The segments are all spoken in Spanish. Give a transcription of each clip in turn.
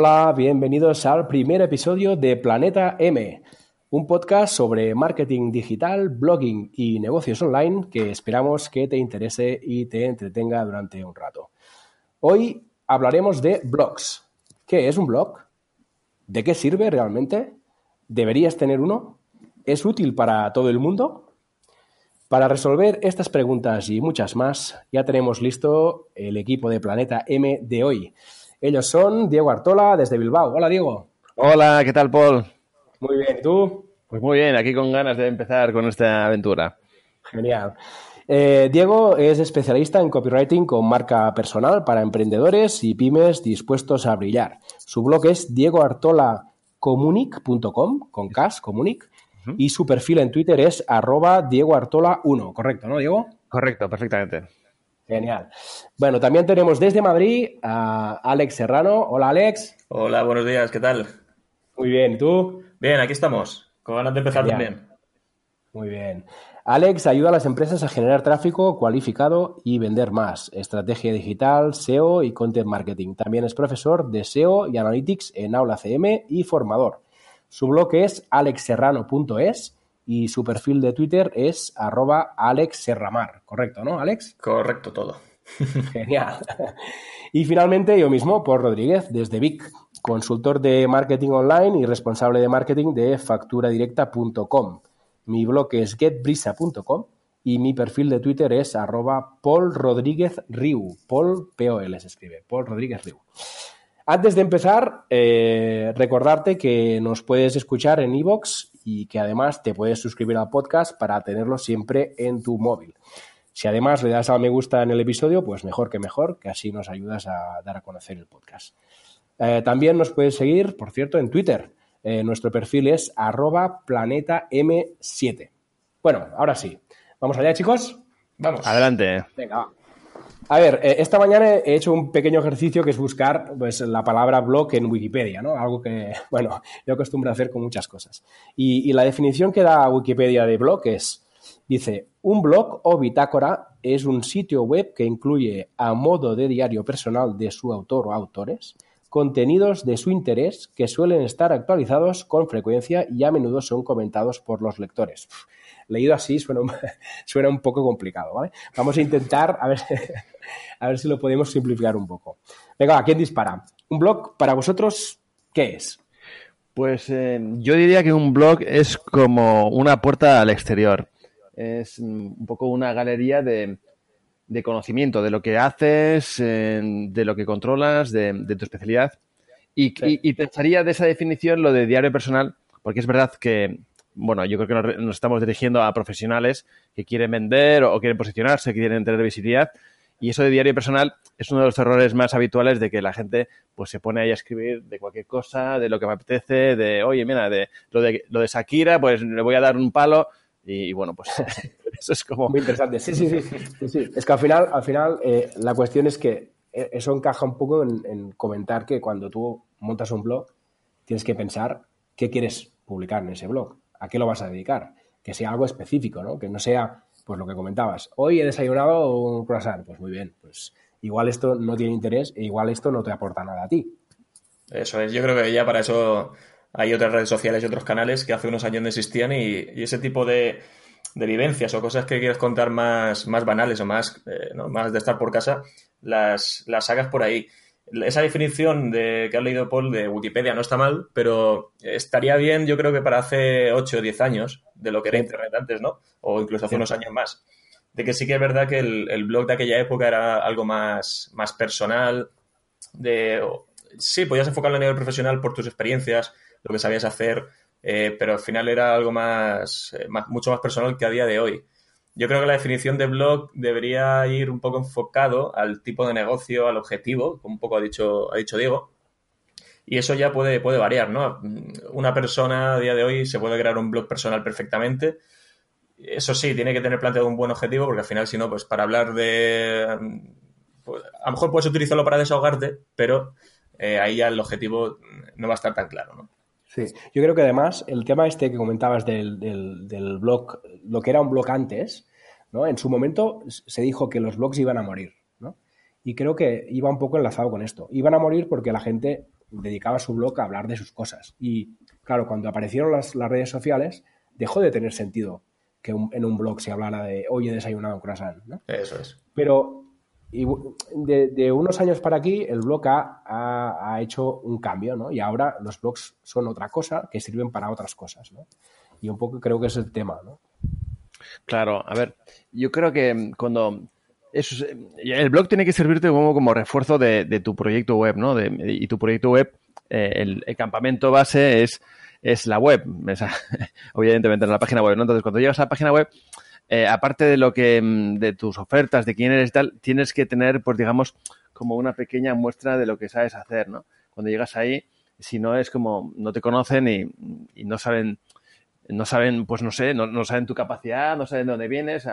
Hola, bienvenidos al primer episodio de Planeta M, un podcast sobre marketing digital, blogging y negocios online que esperamos que te interese y te entretenga durante un rato. Hoy hablaremos de blogs. ¿Qué es un blog? ¿De qué sirve realmente? ¿Deberías tener uno? ¿Es útil para todo el mundo? Para resolver estas preguntas y muchas más, ya tenemos listo el equipo de Planeta M de hoy. Ellos son Diego Artola desde Bilbao. Hola, Diego. Hola, ¿qué tal, Paul? Muy bien, ¿y tú? Pues muy bien, aquí con ganas de empezar con esta aventura. Genial. Eh, Diego es especialista en copywriting con marca personal para emprendedores y pymes dispuestos a brillar. Su blog es diegoartolacomunic.com, con cas, comunic, y su perfil en Twitter es arroba diegoartola1, ¿correcto, no, Diego? Correcto, perfectamente. Genial. Bueno, también tenemos desde Madrid a Alex Serrano. Hola, Alex. Hola, buenos días, ¿qué tal? Muy bien, ¿y tú? Bien, aquí estamos, con ganas de empezar también. Muy bien. Alex ayuda a las empresas a generar tráfico cualificado y vender más. Estrategia digital, SEO y content marketing. También es profesor de SEO y Analytics en Aula CM y formador. Su blog es alexserrano.es y su perfil de Twitter es arroba Alex Serramar. Correcto, ¿no, Alex? Correcto todo. Genial. Y finalmente yo mismo, Paul Rodríguez, desde Vic, consultor de marketing online y responsable de marketing de facturadirecta.com. Mi blog es getbrisa.com y mi perfil de Twitter es arroba Paul Rodríguez Riu. Paul, P-O-L se escribe, Paul Rodríguez Riu. Antes de empezar, eh, recordarte que nos puedes escuchar en iVoox y que además te puedes suscribir al podcast para tenerlo siempre en tu móvil. Si además le das a me gusta en el episodio, pues mejor que mejor, que así nos ayudas a dar a conocer el podcast. Eh, también nos puedes seguir, por cierto, en Twitter. Eh, nuestro perfil es arroba planetam7. Bueno, ahora sí. ¿Vamos allá, chicos? Vamos. Adelante. Venga, va. A ver, eh, esta mañana he hecho un pequeño ejercicio que es buscar pues, la palabra blog en Wikipedia, ¿no? Algo que, bueno, yo acostumbro a hacer con muchas cosas. Y, la definición que da Wikipedia de blog es, dice, un blog o bitácora es un sitio web que incluye, a modo de diario personal de su autor o autores, contenidos de su interés que suelen estar actualizados con frecuencia y a menudo son comentados por los lectores. Leído así suena, un- suena un poco complicado, ¿vale? Vamos a intentar a ver, a ver si lo podemos simplificar un poco. Venga, va, ¿quién dispara? ¿Un blog para vosotros qué es? Pues eh, yo diría que un blog es como una puerta al exterior. Es mm, un poco una galería de, de conocimiento de lo que haces, eh, de lo que controlas, de, de tu especialidad. Y, Sí. y- y pensaría de esa definición lo de diario personal, porque es verdad que, bueno, yo creo que nos estamos dirigiendo a profesionales que quieren vender o quieren posicionarse, que quieren tener visibilidad. Y eso de diario personal es uno de los errores más habituales de que la gente pues se pone ahí a escribir de cualquier cosa, de lo que me apetece, de, oye, mira, de lo de, lo de Shakira, pues le voy a dar un palo. Y, bueno, pues eso es como... Muy interesante. Sí, sí, sí. sí, sí. Es que al final, al final eh, la cuestión es que eh, eso encaja un poco en, en comentar que cuando tú montas un blog, tienes que pensar qué quieres publicar en ese blog, a qué lo vas a dedicar, que sea algo específico, ¿no? Que no sea, pues lo que comentabas, hoy he desayunado un croissant, pues muy bien, pues igual esto no tiene interés e igual esto no te aporta nada a ti. Eso es, yo creo que ya para eso hay otras redes sociales y otros canales que hace unos años no existían y, ese tipo de, de vivencias o cosas que quieres contar más, más banales o más, eh, ¿no? más de estar por casa, las, las hagas por ahí. Esa definición de que ha leído Paul de Wikipedia no está mal, pero estaría bien, yo creo que para hace 8 o 10 años de lo que era Internet antes, ¿no? O incluso hace unos años más. De que sí que es verdad que el, blog de aquella época era algo más, más personal, de... Sí, podías enfocarlo a nivel profesional por tus experiencias, lo que sabías hacer, eh, pero al final era algo más, eh, más, mucho más personal que a día de hoy. Yo creo que la definición de blog debería ir un poco enfocado al tipo de negocio, al objetivo, como un poco ha dicho, ha dicho Diego. Y eso ya puede, puede variar, ¿no? Una persona a día de hoy se puede crear un blog personal perfectamente. Eso sí, tiene que tener planteado un buen objetivo, porque al final, si no, pues para hablar de. Pues, a lo mejor puedes utilizarlo para desahogarte, pero eh, ahí ya el objetivo no va a estar tan claro, ¿no? Sí, yo creo que además el tema este que comentabas del, del, blog, lo que era un blog antes, ¿no? En su momento se dijo que los blogs iban a morir, ¿no? Y creo que iba un poco enlazado con esto. Iban a morir porque la gente dedicaba su blog a hablar de sus cosas. Y claro, cuando aparecieron las, las redes sociales, dejó de tener sentido que en un blog se hablara de hoy he desayunado un croissant, ¿no? Eso es. Pero y de, unos años para aquí, el blog ha, ha, hecho un cambio, ¿no? Y ahora los blogs son otra cosa que sirven para otras cosas, ¿no? Y un poco creo que es el tema, ¿no? Claro, a ver, yo creo que cuando eso el blog tiene que servirte como, como refuerzo de, tu proyecto web, ¿no? y tu proyecto web, eh, el, campamento base es, es la web, obviamente en la página web, ¿no? Entonces, cuando llegas a la página web, eh, aparte de lo que, mm, de tus ofertas, de quién eres y tal, tienes que tener, pues digamos, como una pequeña muestra de lo que sabes hacer, ¿no? Cuando llegas ahí, si no es como, no te conocen y, no saben, no saben, pues no sé, no, saben tu capacidad, no saben de dónde vienes.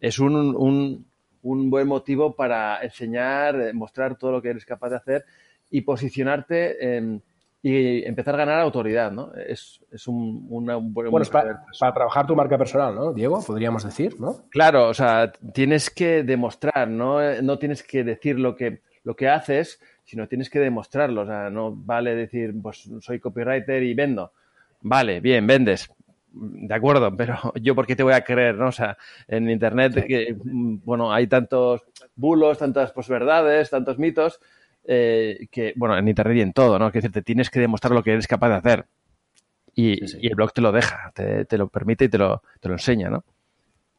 es un, un, un buen motivo para enseñar, eh, mostrar todo lo que eres capaz de hacer y posicionarte en y empezar a ganar autoridad, ¿no? Es, es un, una, un buen bueno, para, para, trabajar tu marca personal, ¿no, Diego? Podríamos decir, ¿no? Claro, o sea, tienes que demostrar, ¿no? No tienes que decir lo que, lo que haces, sino tienes que demostrarlo. O sea, no vale decir, pues soy copywriter y vendo. Vale, bien, vendes. De acuerdo, pero yo por qué te voy a creer, ¿no? O sea, en Internet, que, bueno, hay tantos bulos, tantas posverdades, tantos mitos, eh, que, bueno, en Internet y en todo, ¿no? Que decir, te tienes que demostrar lo que eres capaz de hacer. Y, el blog te lo deja, te, lo permite y te lo, te lo enseña, ¿no?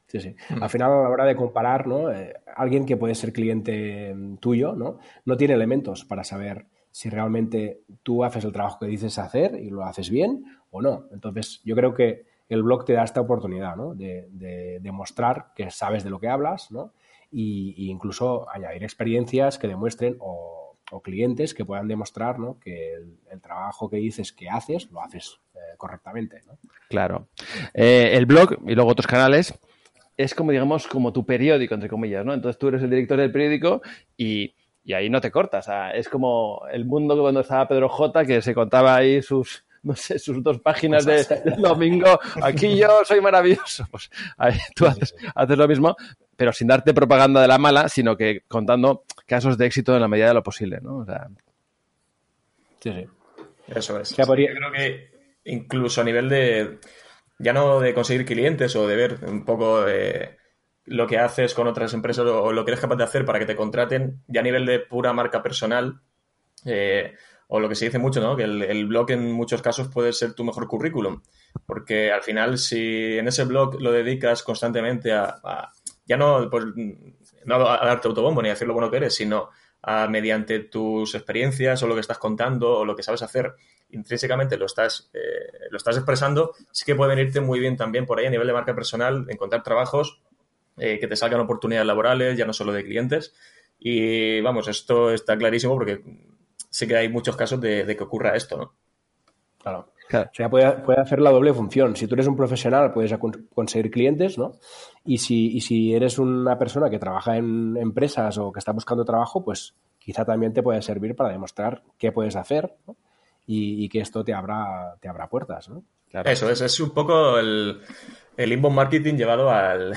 Sí, sí. Al final, a la hora de comparar, ¿no? Eh, alguien que puede ser cliente mm, tuyo, ¿no? No tiene elementos para saber si realmente tú haces el trabajo que dices hacer y lo haces bien o no. Entonces, yo creo que el blog te da esta oportunidad, ¿no? De, demostrar que sabes de lo que hablas, ¿no? Y, incluso añadir experiencias que demuestren o o clientes que puedan demostrar que el, trabajo que dices que haces lo haces eh, correctamente. Claro. Eh, el blog y luego otros canales es como, digamos, como tu periódico, entre comillas, ¿no? Entonces tú eres el director del periódico y, ahí no te cortas. es como el mundo cuando estaba Pedro J, que se contaba ahí sus, no sé, sus dos páginas de, domingo. Aquí yo soy maravilloso. Pues ahí tú haces, haces, lo mismo, pero sin darte propaganda de la mala, sino que contando casos de éxito en la medida de lo posible, ¿no? sí, sí. Eso es. Yo creo que incluso a nivel de, ya no de conseguir clientes o de ver un poco eh, lo que haces con otras empresas o, lo que eres capaz de hacer para que te contraten, ya a nivel de pura marca personal, eh, o lo que se dice mucho, ¿no? Que el, blog en muchos casos puede ser tu mejor currículum, porque al final si en ese blog lo dedicas constantemente a ya no, pues, no a darte autobombo ni a decir lo bueno que eres, sino a, mediante tus experiencias o lo que estás contando o lo que sabes hacer, intrínsecamente lo estás, eh, lo estás expresando, sí que puede venirte muy bien también por ahí a nivel de marca personal, encontrar trabajos eh, que te salgan oportunidades laborales, ya no solo de clientes. Y vamos, esto está clarísimo porque sí que hay muchos casos de, de que ocurra esto, ¿no? Claro. O sea, puede, hacer la doble función. Si tú eres un profesional, puedes conseguir clientes, ¿no? Y si, si eres una persona que trabaja en empresas o que está buscando trabajo, pues quizá también te puede servir para demostrar qué puedes hacer y, que esto te abra, te abra puertas, ¿no? Eso es, es un poco el, el inbound marketing llevado al,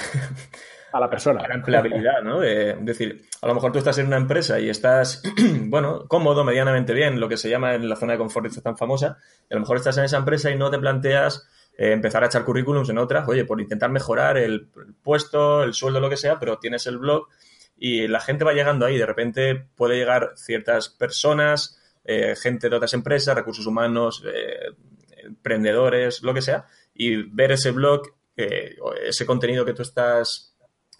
a la persona. La empleabilidad, ¿no? Es decir, a lo mejor tú estás en una empresa y estás, bueno, cómodo, medianamente bien, lo que se llama en la zona de confort tan famosa, y a lo mejor estás en esa empresa y no te planteas eh, empezar a echar currículums en otras, oye, por intentar mejorar el, puesto, el sueldo, lo que sea, pero tienes el blog y la gente va llegando ahí. De repente puede llegar ciertas personas, eh, gente de otras empresas, recursos humanos, eh, emprendedores, lo que sea, y ver ese blog, eh, ese contenido que tú estás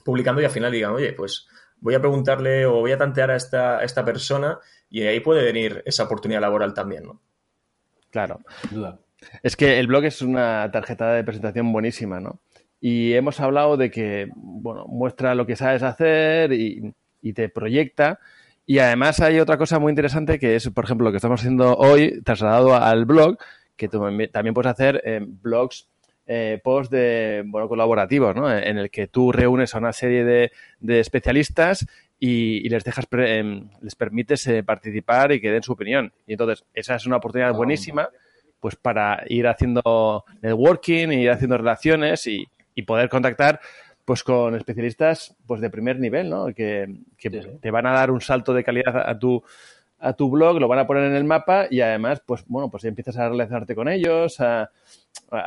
publicando y al final digan, oye, pues voy a preguntarle o voy a tantear a esta, a esta persona y ahí puede venir esa oportunidad laboral también, ¿no? Claro. duda. Es que el blog es una tarjeta de presentación buenísima, ¿no? Y hemos hablado de que, bueno, muestra lo que sabes hacer y, te proyecta. Y además hay otra cosa muy interesante que es, por ejemplo, lo que estamos haciendo hoy, trasladado al blog, que tú también puedes hacer en blogs eh, post de bueno, colaborativos, ¿no? En el que tú reúnes a una serie de, de especialistas y, les dejas em, les permites eh, participar y que den su opinión. Y entonces, esa es una oportunidad ah, buenísima pues para ir haciendo networking, ir haciendo relaciones y, y poder contactar pues con especialistas pues de primer nivel, ¿no? Que, te van a dar un salto de calidad a tu a tu blog, lo van a poner en el mapa y además, pues bueno, pues empiezas a relacionarte con ellos, a,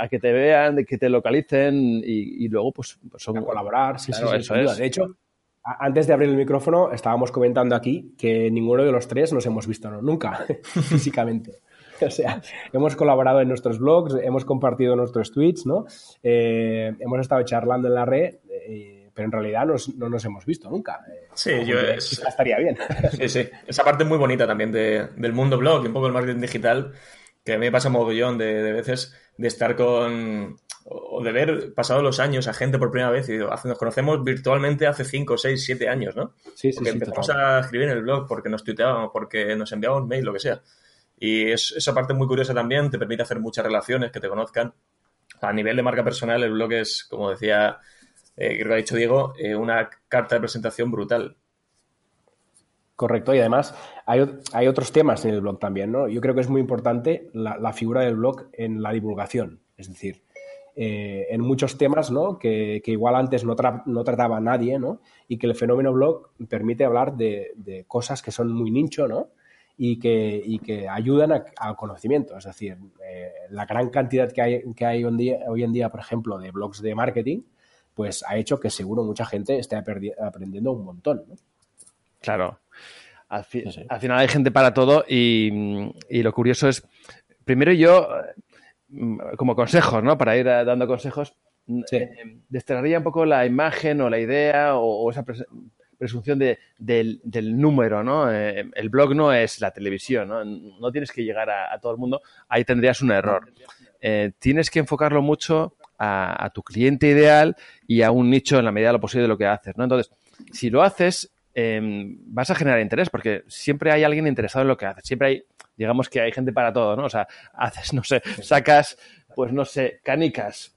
que te vean, que te localicen y, luego pues, pues son... A colaborar, sí, sí, eso es. De hecho, antes de abrir el micrófono estábamos comentando aquí que ninguno de los tres nos hemos visto nunca físicamente. O sea, hemos colaborado en nuestros blogs, hemos compartido nuestros tweets, ¿no? Eh, hemos estado charlando en la red, eh, pero en realidad no nos hemos visto nunca. sí, yo estaría bien. Sí, sí. Esa parte muy bonita también del mundo blog y un poco el marketing digital, que a mí me pasa mogollón de, de veces de estar con o de ver pasado los años a gente por primera vez y nos conocemos virtualmente hace 5, 6, 7 años, ¿no? Sí, sí, porque empezamos a escribir en el blog, porque nos tuiteábamos, porque nos enviábamos mail, lo que sea. Y es, esa parte muy curiosa también, te permite hacer muchas relaciones, que te conozcan. A nivel de marca personal, el blog es, como decía, eh, lo ha dicho Diego, eh, una carta de presentación brutal. Correcto, y además hay, hay, otros temas en el blog también, ¿no? Yo creo que es muy importante la, figura del blog en la divulgación, es decir, eh, en muchos temas, ¿no? Que, igual antes no, no, trataba nadie, ¿no? Y que el fenómeno blog permite hablar de, cosas que son muy nicho, ¿no? y que, que ayudan al conocimiento. Es decir, la gran cantidad que hay, que hay hoy en día, por ejemplo, de blogs de marketing, pues ha hecho que seguro mucha gente esté aprendiendo un montón. Claro. Al, final hay gente para todo y, y, lo curioso es, primero yo, mm, como consejos, ¿no? Para ir dando consejos, eh, desterraría un poco la imagen o la idea o, o esa presunción de, del, número, ¿no? Eh, el blog no es la televisión, ¿no? No tienes que llegar a, todo el mundo, ahí tendrías un error. Eh, tienes que enfocarlo mucho a, tu cliente ideal y a un nicho en la medida de lo posible de lo que haces, ¿no? Entonces, si lo haces, em, vas a generar interés porque siempre hay alguien interesado en lo que haces, siempre hay digamos que hay gente para todo, ¿no? O sea, haces, no sé, sacas pues no sé, canicas.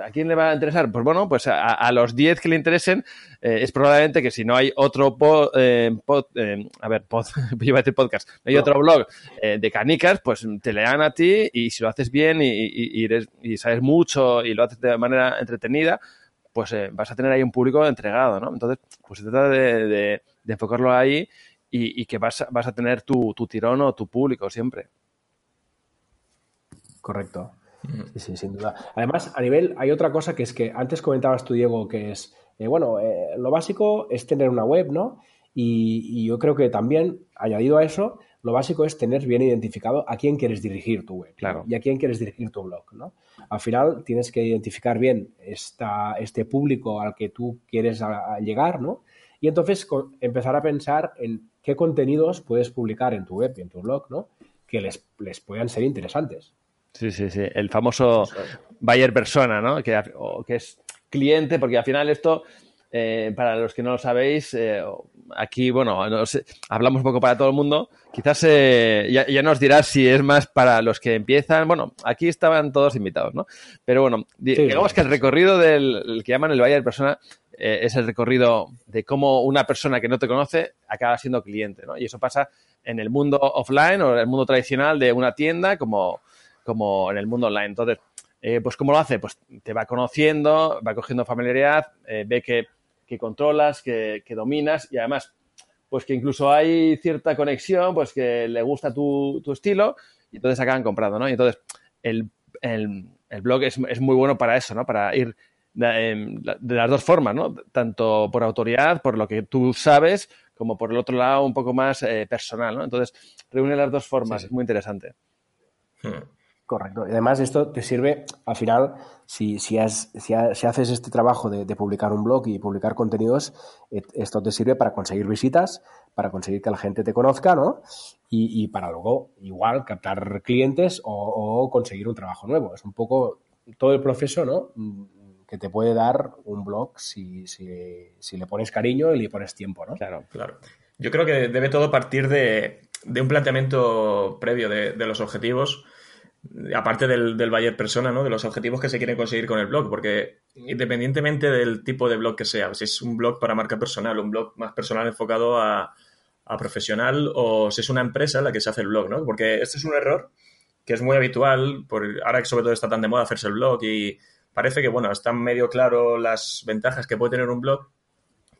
¿a quién le va a interesar? Pues bueno, pues a, los 10 que le interesen, eh, es probablemente que si no hay otro eh, pod, eh, a ver, pod, iba a decir podcast, no hay otro blog de canicas, pues te lean a ti y si lo haces bien y, y, sabes mucho y lo haces de manera entretenida, pues vas a tener ahí un público entregado, ¿no? Entonces, pues se trata de, enfocarlo ahí y, que vas, vas a tener tu, tu tirón o tu público siempre. Correcto. Sí, sí, sin duda. Además, a nivel, hay otra cosa que es que antes comentabas tú, Diego, que es, eh, bueno, eh, lo básico es tener una web, ¿no? Y, yo creo que también, añadido a eso, lo básico es tener bien identificado a quién quieres dirigir tu web claro. y a quién quieres dirigir tu blog, ¿no? Al final tienes que identificar bien esta, este público al que tú quieres llegar, ¿no? Y entonces empezar a pensar en qué contenidos puedes publicar en tu web y en tu blog, ¿no? Que les, les puedan ser interesantes. Sí, sí, sí. El famoso buyer persona, ¿no? Que, que es cliente, porque al final esto, eh, para los que no lo sabéis, eh, aquí, bueno, hablamos un poco para todo el mundo. Quizás eh, ya, nos dirás si es más para los que empiezan. Bueno, aquí estaban todos invitados, ¿no? Pero bueno, digamos que el recorrido del que llaman el buyer persona es el recorrido de cómo una persona que no te conoce acaba siendo cliente, ¿no? Y eso pasa en el mundo offline o en el mundo tradicional de una tienda como como en el mundo online. Entonces, eh, pues ¿cómo lo hace? Pues te va conociendo, va cogiendo familiaridad, eh, ve que, controlas, que, dominas y además, pues que incluso hay cierta conexión, pues que le gusta tu, estilo y entonces acaban comprando, ¿no? Y entonces, el, blog es, muy bueno para eso, ¿no? Para ir em, de, las dos formas, ¿no? Tanto por autoridad, por lo que tú sabes, como por el otro lado un poco más eh, personal, ¿no? Entonces, reúne las dos formas, es muy interesante. Hmm. Correcto. Y además esto te sirve, al final, si, si, si, haces este trabajo de, publicar un blog y publicar contenidos, eh, esto te sirve para conseguir visitas, para conseguir que la gente te conozca, ¿no? Y, para luego, igual, captar clientes o, conseguir un trabajo nuevo. Es un poco todo el proceso, ¿no? Que te puede dar un blog si, si, le pones cariño y le pones tiempo, ¿no? Claro, claro. Yo creo que debe todo partir de, un planteamiento previo de, de los objetivos aparte del, del buyer persona, ¿no? De los objetivos que se quieren conseguir con el blog, porque independientemente del tipo de blog que sea, si es un blog para marca personal, un blog más personal enfocado a, profesional o si es una empresa la que se hace el blog, ¿no? Porque este es un error que es muy habitual, por, ahora que sobre todo está tan de moda hacerse el blog y parece que, bueno, están medio claro las ventajas que puede tener un blog,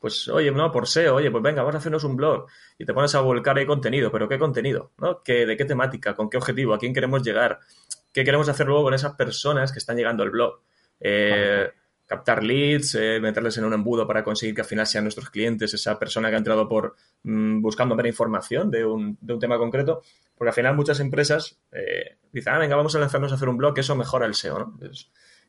pues oye, no, por SEO, oye, pues venga, vamos a hacernos un blog y te pones a volcar ahí contenido, pero ¿qué contenido? ¿no? ¿Qué, ¿De qué temática? ¿Con qué objetivo? ¿A quién queremos llegar? ¿Qué queremos hacer luego con esas personas que están llegando al blog? Eh, captar leads, eh, meterles en un embudo para conseguir que al final sean nuestros clientes, esa persona que ha entrado por mm, buscando ver información de un, de un, tema concreto, porque al final muchas empresas eh, dicen, ah, venga, vamos a lanzarnos a hacer un blog, que eso mejora el SEO, ¿no?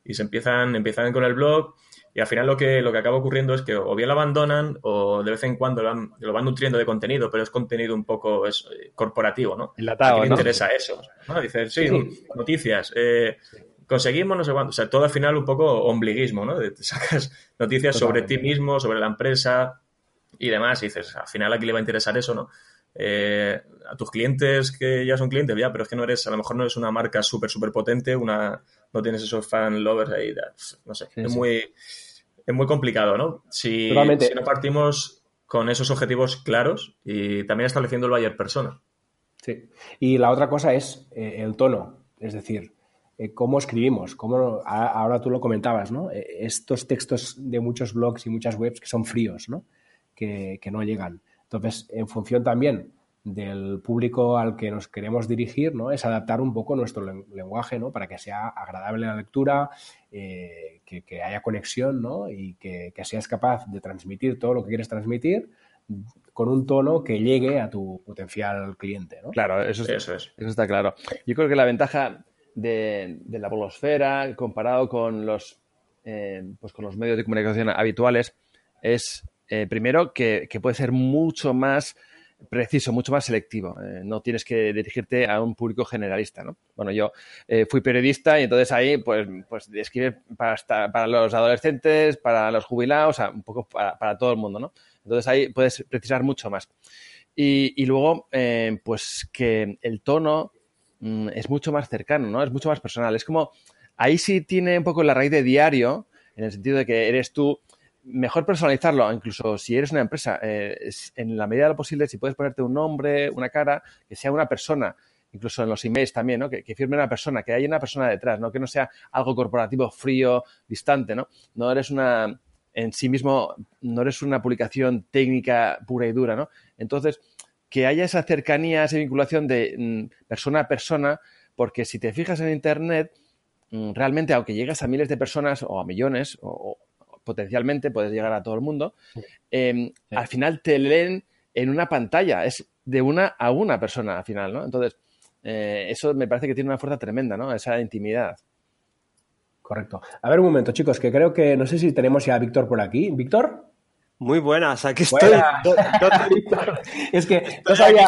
y se empiezan, empiezan con el blog y al final lo que, lo que acaba ocurriendo es que o bien lo abandonan o de vez en cuando lo van, lo van nutriendo de contenido, pero es contenido un poco es, eh, corporativo, ¿no? ¿A quién interesa eso? ¿no? Dices, sí, noticias, eh, conseguimos no sé cuánto. O sea, todo al final un poco ombliguismo, ¿no? Te sacas noticias sobre ti mismo, sobre la empresa y demás y dices, al final aquí le va a interesar eso, ¿no? Eh, a tus clientes que ya son clientes, ya, pero es que no eres, a lo mejor no eres una marca súper, súper potente, una, no tienes esos fan lovers ahí, no sé, es muy es muy complicado, ¿no? Si, no partimos con esos objetivos claros y también estableciendo el buyer persona. Sí. Y la otra cosa es eh, el tono, es decir, eh, cómo escribimos, cómo, ahora tú lo comentabas, ¿no? Eh, estos textos de muchos blogs y muchas webs que son fríos, ¿no? Que, que no llegan. Entonces, en función también del público al que nos queremos dirigir, ¿no? Es adaptar un poco nuestro lenguaje, ¿no? Para que sea agradable la lectura, eh, que, haya conexión, ¿no? Y que, seas capaz de transmitir todo lo que quieres transmitir con un tono que llegue a tu potencial cliente, ¿no? Claro, eso, es, eso, está claro. Yo creo que la ventaja de, la bolosfera comparado con los, eh, pues con los medios de comunicación habituales es, eh, primero, que, que puede ser mucho más preciso, mucho más selectivo. Eh, no tienes que dirigirte a un público generalista, ¿no? Bueno, yo eh, fui periodista y entonces ahí, pues, pues para los adolescentes, para los jubilados, o sea, un poco para, todo el mundo, ¿no? Entonces ahí puedes precisar mucho más. Y, luego, eh, pues que el tono mm, es mucho más cercano, ¿no? Es mucho más personal. Es como, ahí sí tiene un poco la raíz de diario, en el sentido de que eres tú mejor personalizarlo, incluso si eres una empresa, eh, en la medida de lo posible, si puedes ponerte un nombre, una cara, que sea una persona, incluso en los emails también, ¿no? Que, firme una persona, que haya una persona detrás, ¿no? Que no sea algo corporativo, frío, distante, ¿no? No eres una, en sí mismo, no eres una publicación técnica pura y dura, ¿no? Entonces, que haya esa cercanía, esa vinculación de mm, persona a persona, porque si te fijas en Internet, mm, realmente, aunque llegas a miles de personas o a millones, o, potencialmente puedes llegar a todo el mundo, em, al final te leen en una pantalla, es de una a una persona al final, ¿no? Entonces, eh, eso me parece que tiene una fuerza tremenda, ¿no? Esa intimidad. Correcto. A ver un momento, chicos, que creo que no sé si tenemos ya a Víctor por aquí. ¿Víctor? Muy buenas, aquí estoy. es que no sabía...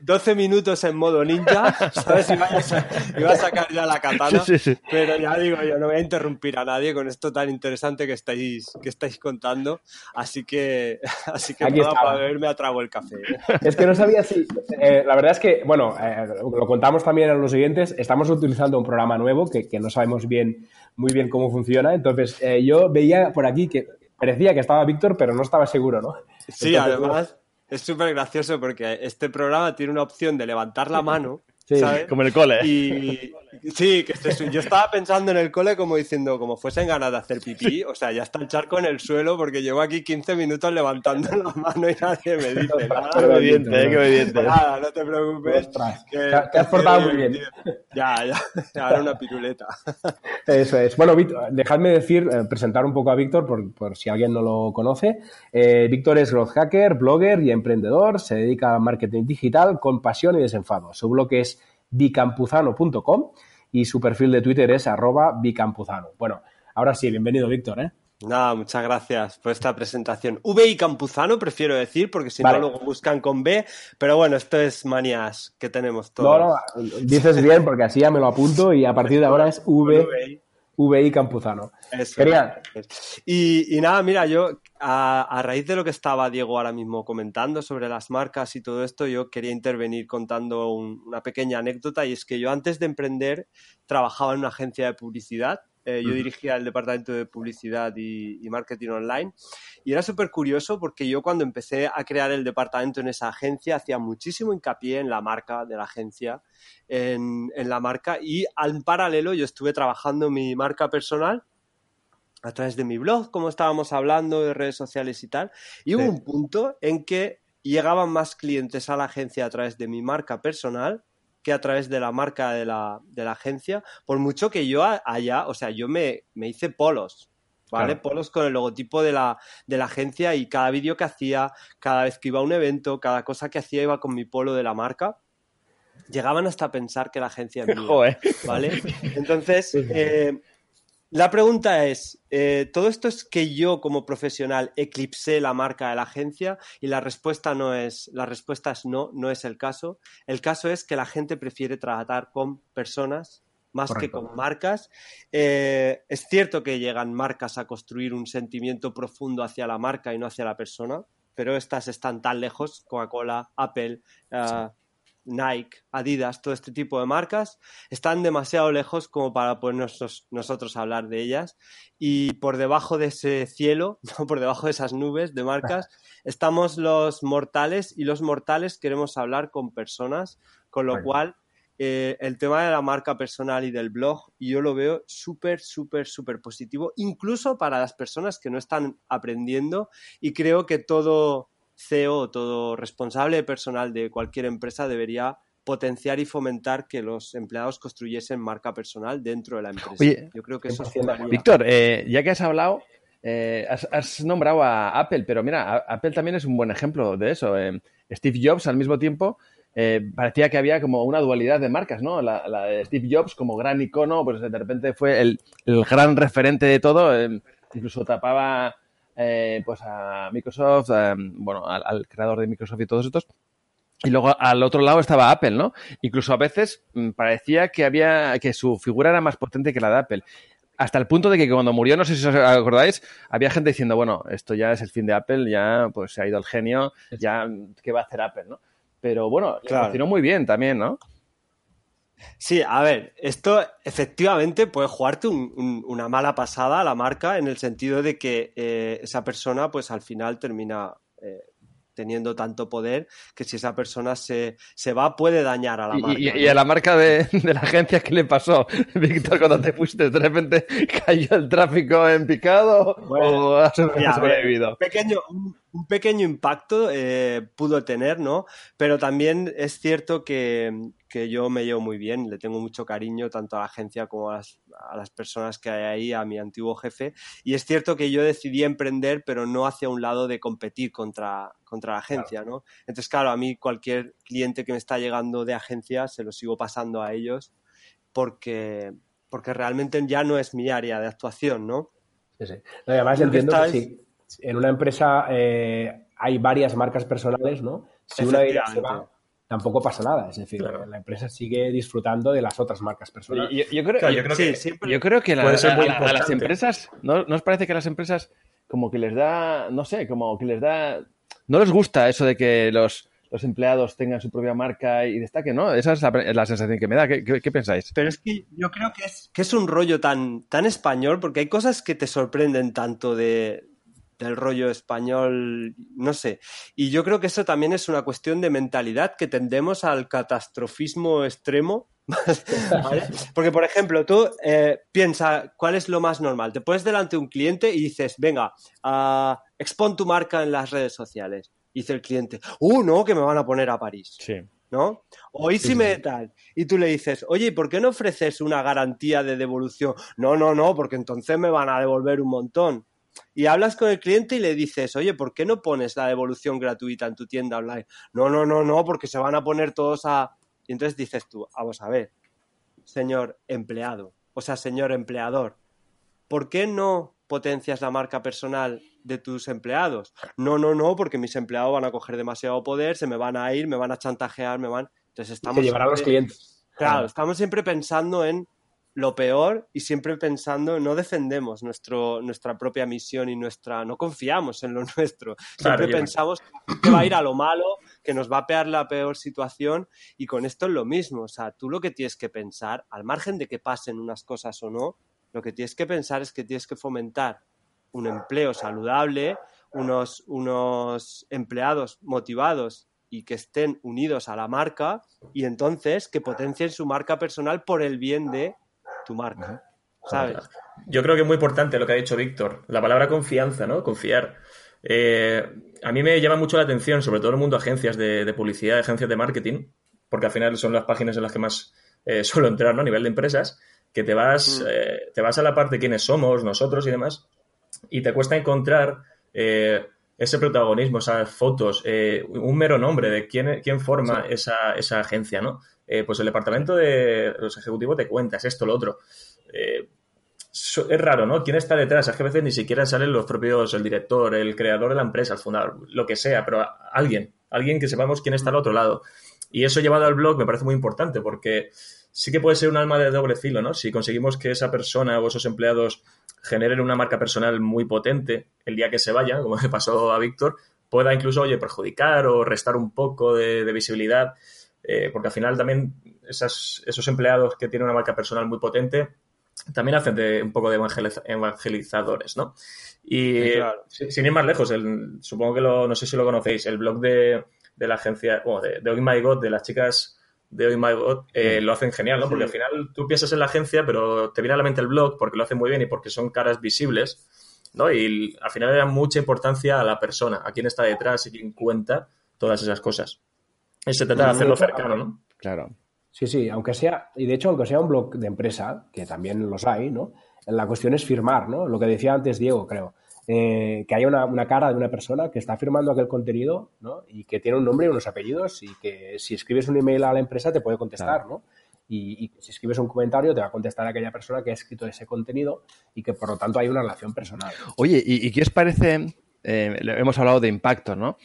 12, minutos en modo ninja, ¿sabes? Iba a, a sacar ya la katana, pero ya digo yo, no voy a interrumpir a nadie con esto tan interesante que estáis, que estáis contando, así que, así que para beberme a trago el café. Es que no sabía si... Eh, la verdad es que, bueno, eh, lo contamos también a los siguientes, estamos utilizando un programa nuevo que, que no sabemos bien muy bien cómo funciona, entonces eh, yo veía por aquí que parecía que estaba Víctor, pero no estaba seguro, ¿no? Sí, además es súper gracioso porque este programa tiene una opción de levantar la mano Como en el cole. Y, sí, que este, yo estaba pensando en el cole como diciendo, como fuesen ganas de hacer pipí, o sea, ya está el charco en el suelo porque llevo aquí 15 minutos levantando la mano y nadie me dice nada. Qué obediente, eh, qué obediente. Nada, no te preocupes. Que, te, has portado muy bien. Ya, ya, ahora una piruleta. Eso es. Bueno, Víctor, dejadme decir, eh, presentar un poco a Víctor por, por, si alguien no lo conoce. Eh, Víctor es growth hacker, blogger y emprendedor. Se dedica a marketing digital con pasión y desenfado. Su blog es bicampuzano.com y su perfil de Twitter es arroba bicampuzano. Bueno, ahora sí, bienvenido Víctor, ¿eh? Nada, muchas gracias por esta presentación. V y Campuzano, prefiero decir, porque si no luego buscan con B, pero bueno, esto es manías que tenemos todos. No, no, dices bien, porque así ya me lo apunto y a partir de ahora es V, VI Campuzano. Genial. Y, nada, mira, yo a, raíz de lo que estaba Diego ahora mismo comentando sobre las marcas y todo esto, yo quería intervenir contando una pequeña anécdota y es que yo antes de emprender trabajaba en una agencia de publicidad eh, yo dirigía el departamento de publicidad y, marketing online. Y era súper curioso porque yo cuando empecé a crear el departamento en esa agencia hacía muchísimo hincapié en la marca de la agencia, en, la marca. Y al paralelo yo estuve trabajando mi marca personal a través de mi blog, como estábamos hablando, de redes sociales y tal. Y hubo un punto en que llegaban más clientes a la agencia a través de mi marca personal que a través de la marca de la, de la agencia, por mucho que yo allá, o sea, yo me, me hice polos, ¿vale? Polos con el logotipo de la, de la agencia y cada vídeo que hacía, cada vez que iba a un evento, cada cosa que hacía iba con mi polo de la marca. Llegaban hasta pensar que la agencia es mía, ¿vale? Entonces, eh, la pregunta es, eh, ¿todo esto es que yo como profesional eclipsé la marca de la agencia? Y la respuesta no es, la respuesta es no, no es el caso. El caso es que la gente prefiere tratar con personas más que con marcas. Eh, es cierto que llegan marcas a construir un sentimiento profundo hacia la marca y no hacia la persona, pero estas están tan lejos, Coca-Cola, Apple, uh, Nike, Adidas, todo este tipo de marcas, están demasiado lejos como para podernos nosotros hablar de ellas. Y por debajo de ese cielo, por debajo de esas nubes de marcas, estamos los mortales y los mortales queremos hablar con personas, con lo cual eh, el tema de la marca personal y del blog, yo lo veo súper, súper, súper positivo, incluso para las personas que no están aprendiendo y creo que todo CEO, todo responsable personal de cualquier empresa debería potenciar y fomentar que los empleados construyesen marca personal dentro de la empresa. Oye, yo creo que eso es Víctor, eh, ya que has hablado, eh, has, nombrado a Apple, pero mira, Apple también es un buen ejemplo de eso. Eh, Steve Jobs al mismo tiempo parecía que había como una dualidad de marcas, ¿no? La, de Steve Jobs como gran icono, pues de repente fue el, el gran referente de todo, incluso tapaba eh, pues a Microsoft, eh, bueno, al, creador de Microsoft y todos estos. Y luego al otro lado estaba Apple, ¿no? Incluso a veces mm, parecía que había que su figura era más potente que la de Apple. Hasta el punto de que cuando murió, no sé si os acordáis, había gente diciendo, bueno, esto ya es el fin de Apple, ya pues se ha ido el genio, ya qué va a hacer Apple, ¿no? Pero bueno, claro. funcionó muy bien también, ¿no? Sí, a ver, esto efectivamente puede jugarte una mala pasada a la marca en el sentido de que eh, esa persona pues al final termina eh, teniendo tanto poder que si esa persona se, se va puede dañar a la marca. Y, a la marca de, la agencia, ¿qué le pasó, Víctor, cuando te fuiste? ¿De repente cayó el tráfico en picado o has sobrevivido? pequeño, un pequeño impacto eh, pudo tener, ¿no? Pero también es cierto que, yo me llevo muy bien, le tengo mucho cariño tanto a la agencia como a las, personas que hay ahí, a mi antiguo jefe. Y es cierto que yo decidí emprender, pero no hacia un lado de competir contra, contra la agencia, ¿no? Entonces, claro, a mí cualquier cliente que me está llegando de agencia se lo sigo pasando a ellos porque, porque realmente ya no es mi área de actuación, ¿no? Sí, sí. además entiendo que en una empresa eh, hay varias marcas personales, ¿no? Si una de ellas se va, tampoco pasa nada. Es decir, la empresa sigue disfrutando de las otras marcas personales. Yo, creo, que, a, las empresas, ¿no, ¿no os parece que a las empresas como que les da, no sé, como que les da... No les gusta eso de que los, los empleados tengan su propia marca y destaquen, ¿no? Esa es la, sensación que me da. ¿Qué, ¿Qué, pensáis? Pero es que yo creo que es, que es un rollo tan, tan español porque hay cosas que te sorprenden tanto de, del rollo español, no sé. Y yo creo que eso también es una cuestión de mentalidad que tendemos al catastrofismo extremo. Porque, por ejemplo, tú eh, piensa cuál es lo más normal. Te pones delante de un cliente y dices, venga, uh, expon tu marca en las redes sociales. dice el cliente, uh, no, que me van a poner a París. Sí. ¿no? O y si me tal. Y tú le dices, oye, ¿y por qué no ofreces una garantía de devolución? No, no, no, porque entonces me van a devolver un montón. Y hablas con el cliente y le dices, oye, ¿por qué no pones la devolución gratuita en tu tienda online? No, no, no, no, porque se van a poner todos a... Y entonces dices tú, vamos a ver, señor empleado, o sea, señor empleador, ¿por qué no potencias la marca personal de tus empleados? No, no, no, porque mis empleados van a coger demasiado poder, se me van a ir, me van a chantajear, me van... Entonces estamos... Que llevar a los clientes. Claro, estamos siempre pensando en lo peor y siempre pensando, no defendemos nuestro, nuestra propia misión y nuestra, no confiamos en lo nuestro. Siempre pensamos que va a ir a lo malo, que nos va a pegar la peor situación y con esto es lo mismo. O sea, tú lo que tienes que pensar, al margen de que pasen unas cosas o no, lo que tienes que pensar es que tienes que fomentar un empleo saludable, unos, unos empleados motivados y que estén unidos a la marca y entonces que potencien su marca personal por el bien de tu marca. ¿Sabes? Yo creo que es muy importante lo que ha dicho Víctor. La palabra confianza, ¿no? Confiar. Eh, a mí me llama mucho la atención, sobre todo en el mundo de agencias de, publicidad, agencias de marketing, porque al final son las páginas en las que más eh, suelo entrar, ¿no? A nivel de empresas, que te vas, mm. eh, te vas a la parte de quiénes somos, nosotros y demás, y te cuesta encontrar ese protagonismo, esas fotos, un mero nombre de quién, quién forma esa, esa, agencia, ¿no? Eh, pues el departamento de los ejecutivos te cuentas esto, lo otro. Eh, es raro, ¿no? ¿Quién está detrás? Es que a veces ni siquiera salen los propios, el director, el creador de la empresa, el fundador, lo que sea, pero alguien, alguien que sepamos quién está al otro lado. Y eso llevado al blog me parece muy importante porque sí que puede ser un alma de doble filo, ¿no? Si conseguimos que esa persona o esos empleados generen una marca personal muy potente el día que se vaya, como le pasó a Víctor, pueda incluso, oye, perjudicar o restar un poco de visibilidad. Eh, porque al final también esos empleados que tienen una marca personal muy potente también hacen de, un poco de evangelizadores, ¿no? Y sin, ir más lejos, supongo que lo, no sé si lo conocéis, el blog de, la agencia, bueno, de, de Oh My God, de las chicas de Oh My God, eh, lo hacen genial, ¿no? Porque al final tú piensas en la agencia, pero te viene a la mente el blog porque lo hacen muy bien y porque son caras visibles, ¿no? Y al final le dan mucha importancia a la persona, a quién está detrás y quién cuenta todas esas cosas. Y se trata de hacerlo cercano, ¿no? Claro. Sí, sí, aunque sea, y de hecho, aunque sea un blog de empresa, que también los hay, ¿no? La cuestión es firmar, ¿no? Lo que decía antes Diego, creo. Eh, que haya una, cara de una persona que está firmando aquel contenido, ¿no? Y que tiene un nombre y unos apellidos y que si escribes un email a la empresa te puede contestar, ¿no? Y, y, si escribes un comentario te va a contestar aquella persona que ha escrito ese contenido y que por lo tanto hay una relación personal. Oye, ¿y, qué os parece? Eh, hemos hablado de impacto, ¿no?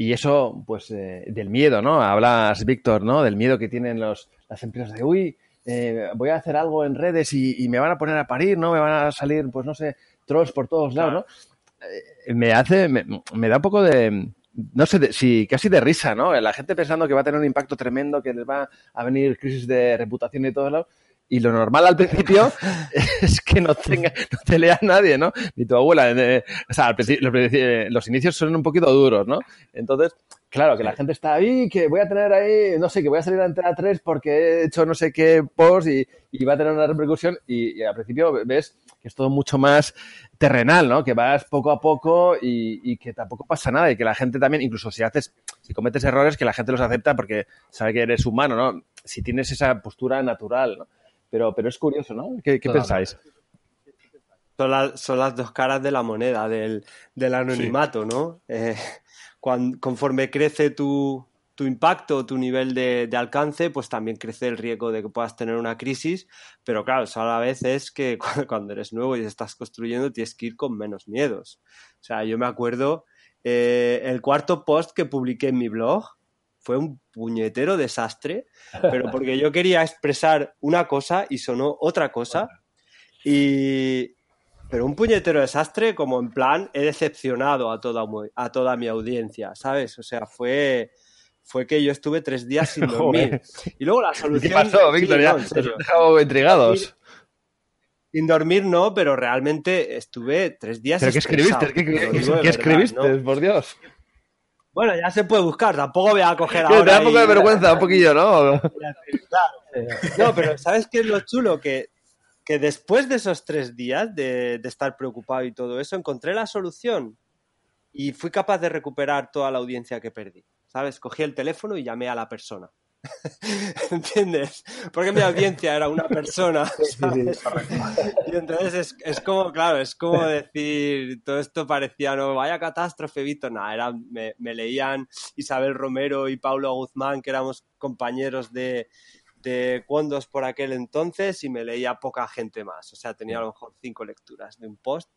Y eso, pues, eh, del miedo, ¿no? Hablas, Víctor, ¿no? Del miedo que tienen los, las empresas de, uy, eh, voy a hacer algo en redes y, me van a poner a parir, ¿no? Me van a salir, pues, no sé, trolls por todos lados, ¿no? Eh, me hace, me, da un poco de, no sé, si casi de risa, ¿no? La gente pensando que va a tener un impacto tremendo, que les va a venir crisis de reputación y todo lados y lo normal al principio es que no, tenga, no te lea nadie, ¿no? Ni tu abuela. Eh, o sea, los, inicios son un poquito duros, ¿no? Entonces, claro, que la gente está ahí, que voy a tener ahí, no sé, que voy a salir a entrar a tres porque he hecho no sé qué post y, va a tener una repercusión y, al principio ves que es todo mucho más terrenal, ¿no? Que vas poco a poco y, y, que tampoco pasa nada y que la gente también, incluso si haces, si cometes errores, que la gente los acepta porque sabe que eres humano, ¿no? Si tienes esa postura natural, ¿no? Pero, pero es curioso, ¿no? ¿Qué, pensáis? Son, son, las dos caras de la moneda, del, anonimato, ¿no? Eh, conforme crece tu, tu impacto, tu nivel de, alcance, pues también crece el riesgo de que puedas tener una crisis, pero claro, eso a la vez es que cuando eres nuevo y estás construyendo tienes que ir con menos miedos. O sea, yo me acuerdo eh, el cuarto post que publiqué en mi blog, fue un puñetero desastre, pero porque yo quería expresar una cosa y sonó otra cosa. Y, pero un puñetero desastre como en plan he decepcionado a toda, a toda mi audiencia, ¿sabes? O sea, fue, fue que yo estuve tres días sin dormir. y luego la solución... ¿Qué pasó, Víctor? ya dejado intrigados. sin dormir no, pero realmente estuve tres días. ¿Pero qué escribiste? ¿Qué, qué, escribiste? Por Dios. Bueno, ya se puede buscar, tampoco voy a coger ahora. Te da un poco de vergüenza, un poquillo, ¿no? No, pero ¿sabes qué es lo chulo? Que, que después de esos tres días de, de estar preocupado y todo eso, encontré la solución y fui capaz de recuperar toda la audiencia que perdí. ¿Sabes? Cogí el teléfono y llamé a la persona. ¿Entiendes? Porque mi audiencia era una persona. ¿sabes? Y entonces es, es, como, claro, es como decir, todo esto parecía, no, vaya catástrofe, Víctor. Nada, era, me, me, leían Isabel Romero y Paulo Guzmán, que éramos compañeros de, de Condos por aquel entonces, y me leía poca gente más. O sea, tenía a lo mejor cinco lecturas de un post.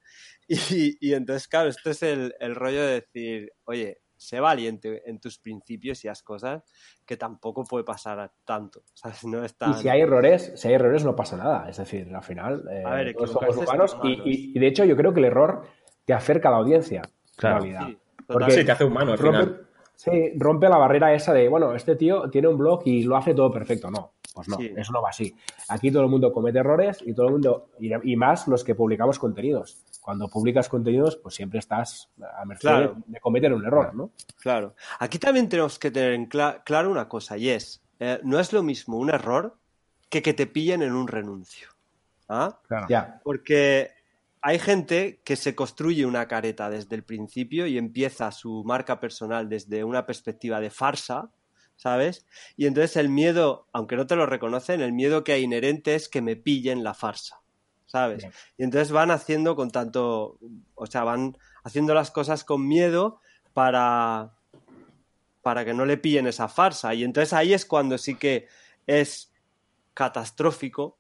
Y, y entonces, claro, esto es el, el rollo de decir, oye, sé valiente en tus principios y haz cosas que tampoco puede pasar tanto. ¿sabes? No es tan... Y si hay errores, si hay errores no pasa nada. Es decir, al final eh, A ver, todos somos humanos y, y, y, de hecho yo creo que el error te acerca a la audiencia. Claro. En realidad. Sí, Porque sí, te hace humano al rompe, final. Sí, rompe la barrera esa de, bueno, este tío tiene un blog y lo hace todo perfecto. No, pues no, Sí. eso no va así. Aquí todo el mundo comete errores y todo el mundo, y, y más los que publicamos contenidos. Cuando publicas contenidos, pues siempre estás a merced Claro. de, de cometer un error, ¿no? Claro. Aquí también tenemos que tener en cla- claro una cosa, y es, eh, no es lo mismo un error que que te pillen en un renuncio. ¿Ah? Claro. Ya, Porque hay gente que se construye una careta desde el principio y empieza su marca personal desde una perspectiva de farsa, ¿sabes? Y entonces el miedo, aunque no te lo reconocen, el miedo que hay inherente es que me pillen la farsa, ¿sabes? Bien. Y entonces van haciendo con tanto, o sea, van haciendo las cosas con miedo para para que no le pillen esa farsa. Y entonces ahí es cuando sí que es catastrófico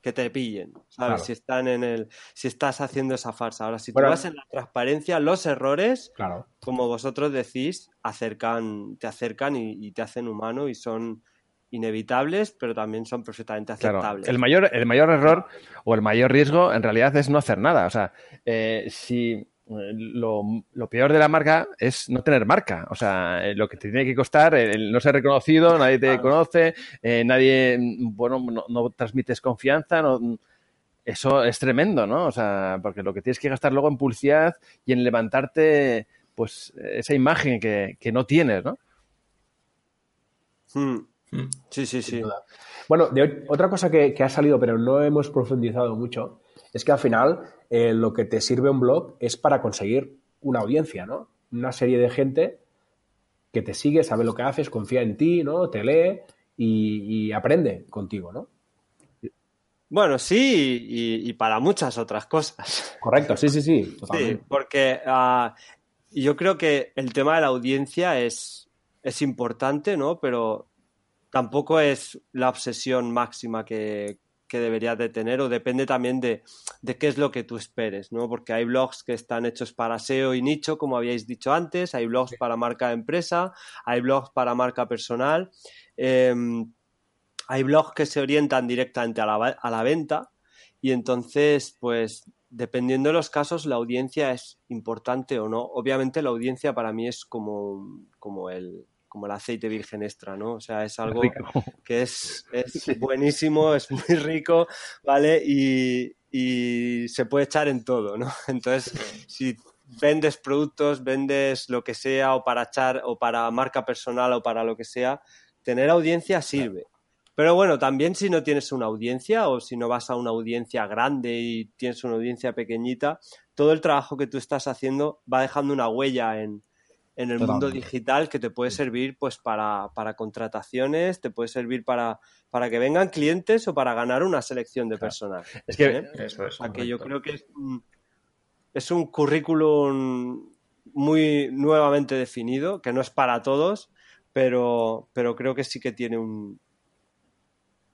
que te pillen, ¿sabes? Claro. Si están en el, si estás haciendo esa farsa. Ahora, si Bueno, tú vas en la transparencia, los errores, claro. como vosotros decís, acercan, te acercan y, y te hacen humano y son inevitables, pero también son perfectamente Claro, aceptables. el mayor, el mayor error o el mayor riesgo en realidad es no hacer nada. O sea, eh, si lo, lo peor de la marca es no tener marca. O sea, eh, lo que te tiene que costar, el, el no ser reconocido, nadie te Claro. conoce, eh, nadie, mm, bueno, no, no transmites confianza, no, eso es tremendo, ¿no? O sea, porque lo que tienes que gastar luego en publicidad y en levantarte, pues, esa imagen que, que no tienes, ¿no? Mm. Mm. Sí, sí, sí. Bueno, de, otra cosa que, que, ha salido, pero no hemos profundizado mucho, es que al final eh, lo que te sirve un blog es para conseguir una audiencia, ¿no? Una serie de gente que te sigue, sabe lo que haces, confía en ti, ¿no? Te lee y, y aprende contigo, ¿no? Bueno, sí, y, y, para muchas otras cosas. Correcto, sí, sí, sí. Totalmente. Sí, porque uh, yo creo que el tema de la audiencia es, es importante, ¿no? Pero tampoco es la obsesión máxima que, que deberías de tener o depende también de, de, qué es lo que tú esperes, ¿no? Porque hay blogs que están hechos para SEO y nicho, como habíais dicho antes, hay blogs para marca de empresa, hay blogs para marca personal, eh, hay blogs que se orientan directamente a la, a la venta y entonces, pues, dependiendo de los casos, la audiencia es importante o no. Obviamente la audiencia para mí es como, como el, como el aceite virgen extra, ¿no? O sea, es algo rico. que es, buenísimo, es muy rico, ¿vale? Y, y, se puede echar en todo, ¿no? Entonces, si vendes productos, vendes lo que sea, o para echar, o para marca personal, o para lo que sea, tener audiencia sirve. Pero bueno, también si no tienes una audiencia o si no vas a una audiencia grande y tienes una audiencia pequeñita, todo el trabajo que tú estás haciendo va dejando una huella en, en el mundo digital que te puede servir pues para, para contrataciones, te puede servir para, para, que vengan clientes o para ganar una selección de personas. Es que ¿eh? eso es. que yo creo que es un, es un currículum muy nuevamente definido, que no es para todos, pero, pero creo que sí que tiene un,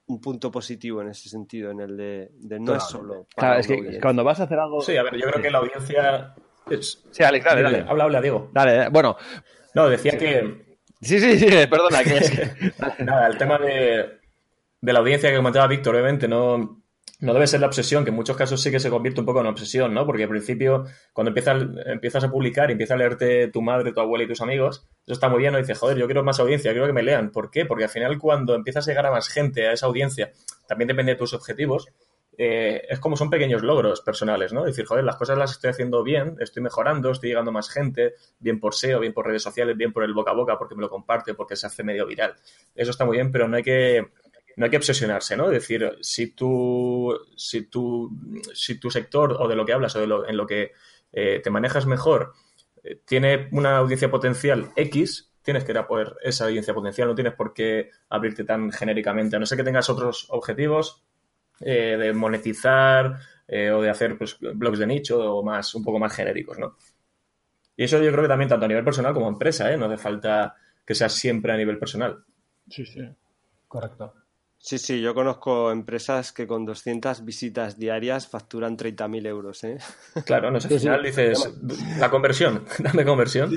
un punto positivo en ese sentido, en el de, de no es solo. Claro, es que cuando vas a hacer algo. Sí, a ver, yo creo que la audiencia. Sí, Alex, dale, dale. Habla, habla, Diego. Dale, bueno. No, decía que. Sí, sí, sí, perdona. Que es que... Nada, el tema de, de la audiencia que comentaba Víctor, obviamente, no, no debe ser la obsesión, que en muchos casos sí que se convierte un poco en obsesión, ¿no? Porque al principio, cuando empiezas, empiezas a publicar y empieza a leerte tu madre, tu abuela y tus amigos, eso está muy bien, ¿no? Dices, joder, yo quiero más audiencia, quiero que me lean. ¿Por qué? Porque al final, cuando empiezas a llegar a más gente, a esa audiencia, también depende de tus objetivos. Eh, es como son pequeños logros personales, ¿no? Decir, joder, las cosas las estoy haciendo bien, estoy mejorando, estoy llegando a más gente, bien por SEO, bien por redes sociales, bien por el boca a boca, porque me lo comparte, porque se hace medio viral. Eso está muy bien, pero no hay que, no hay que obsesionarse, ¿no? Es decir, si tu, si tu, si tu sector o de lo que hablas o de lo, en lo que eh, te manejas mejor eh, tiene una audiencia potencial X, tienes que ir a por esa audiencia potencial, no tienes por qué abrirte tan genéricamente, a no ser que tengas otros objetivos eh, de monetizar eh, o de hacer pues, blogs de nicho o más, un poco más genéricos, ¿no? Y eso yo creo que también tanto a nivel personal como empresa, ¿eh? No hace falta que sea siempre a nivel personal. Sí, sí. Correcto. Sí, sí, yo conozco empresas que con 200 visitas diarias facturan 30.000 euros, ¿eh? Claro, no sé, al final dices, la conversión, dame conversión.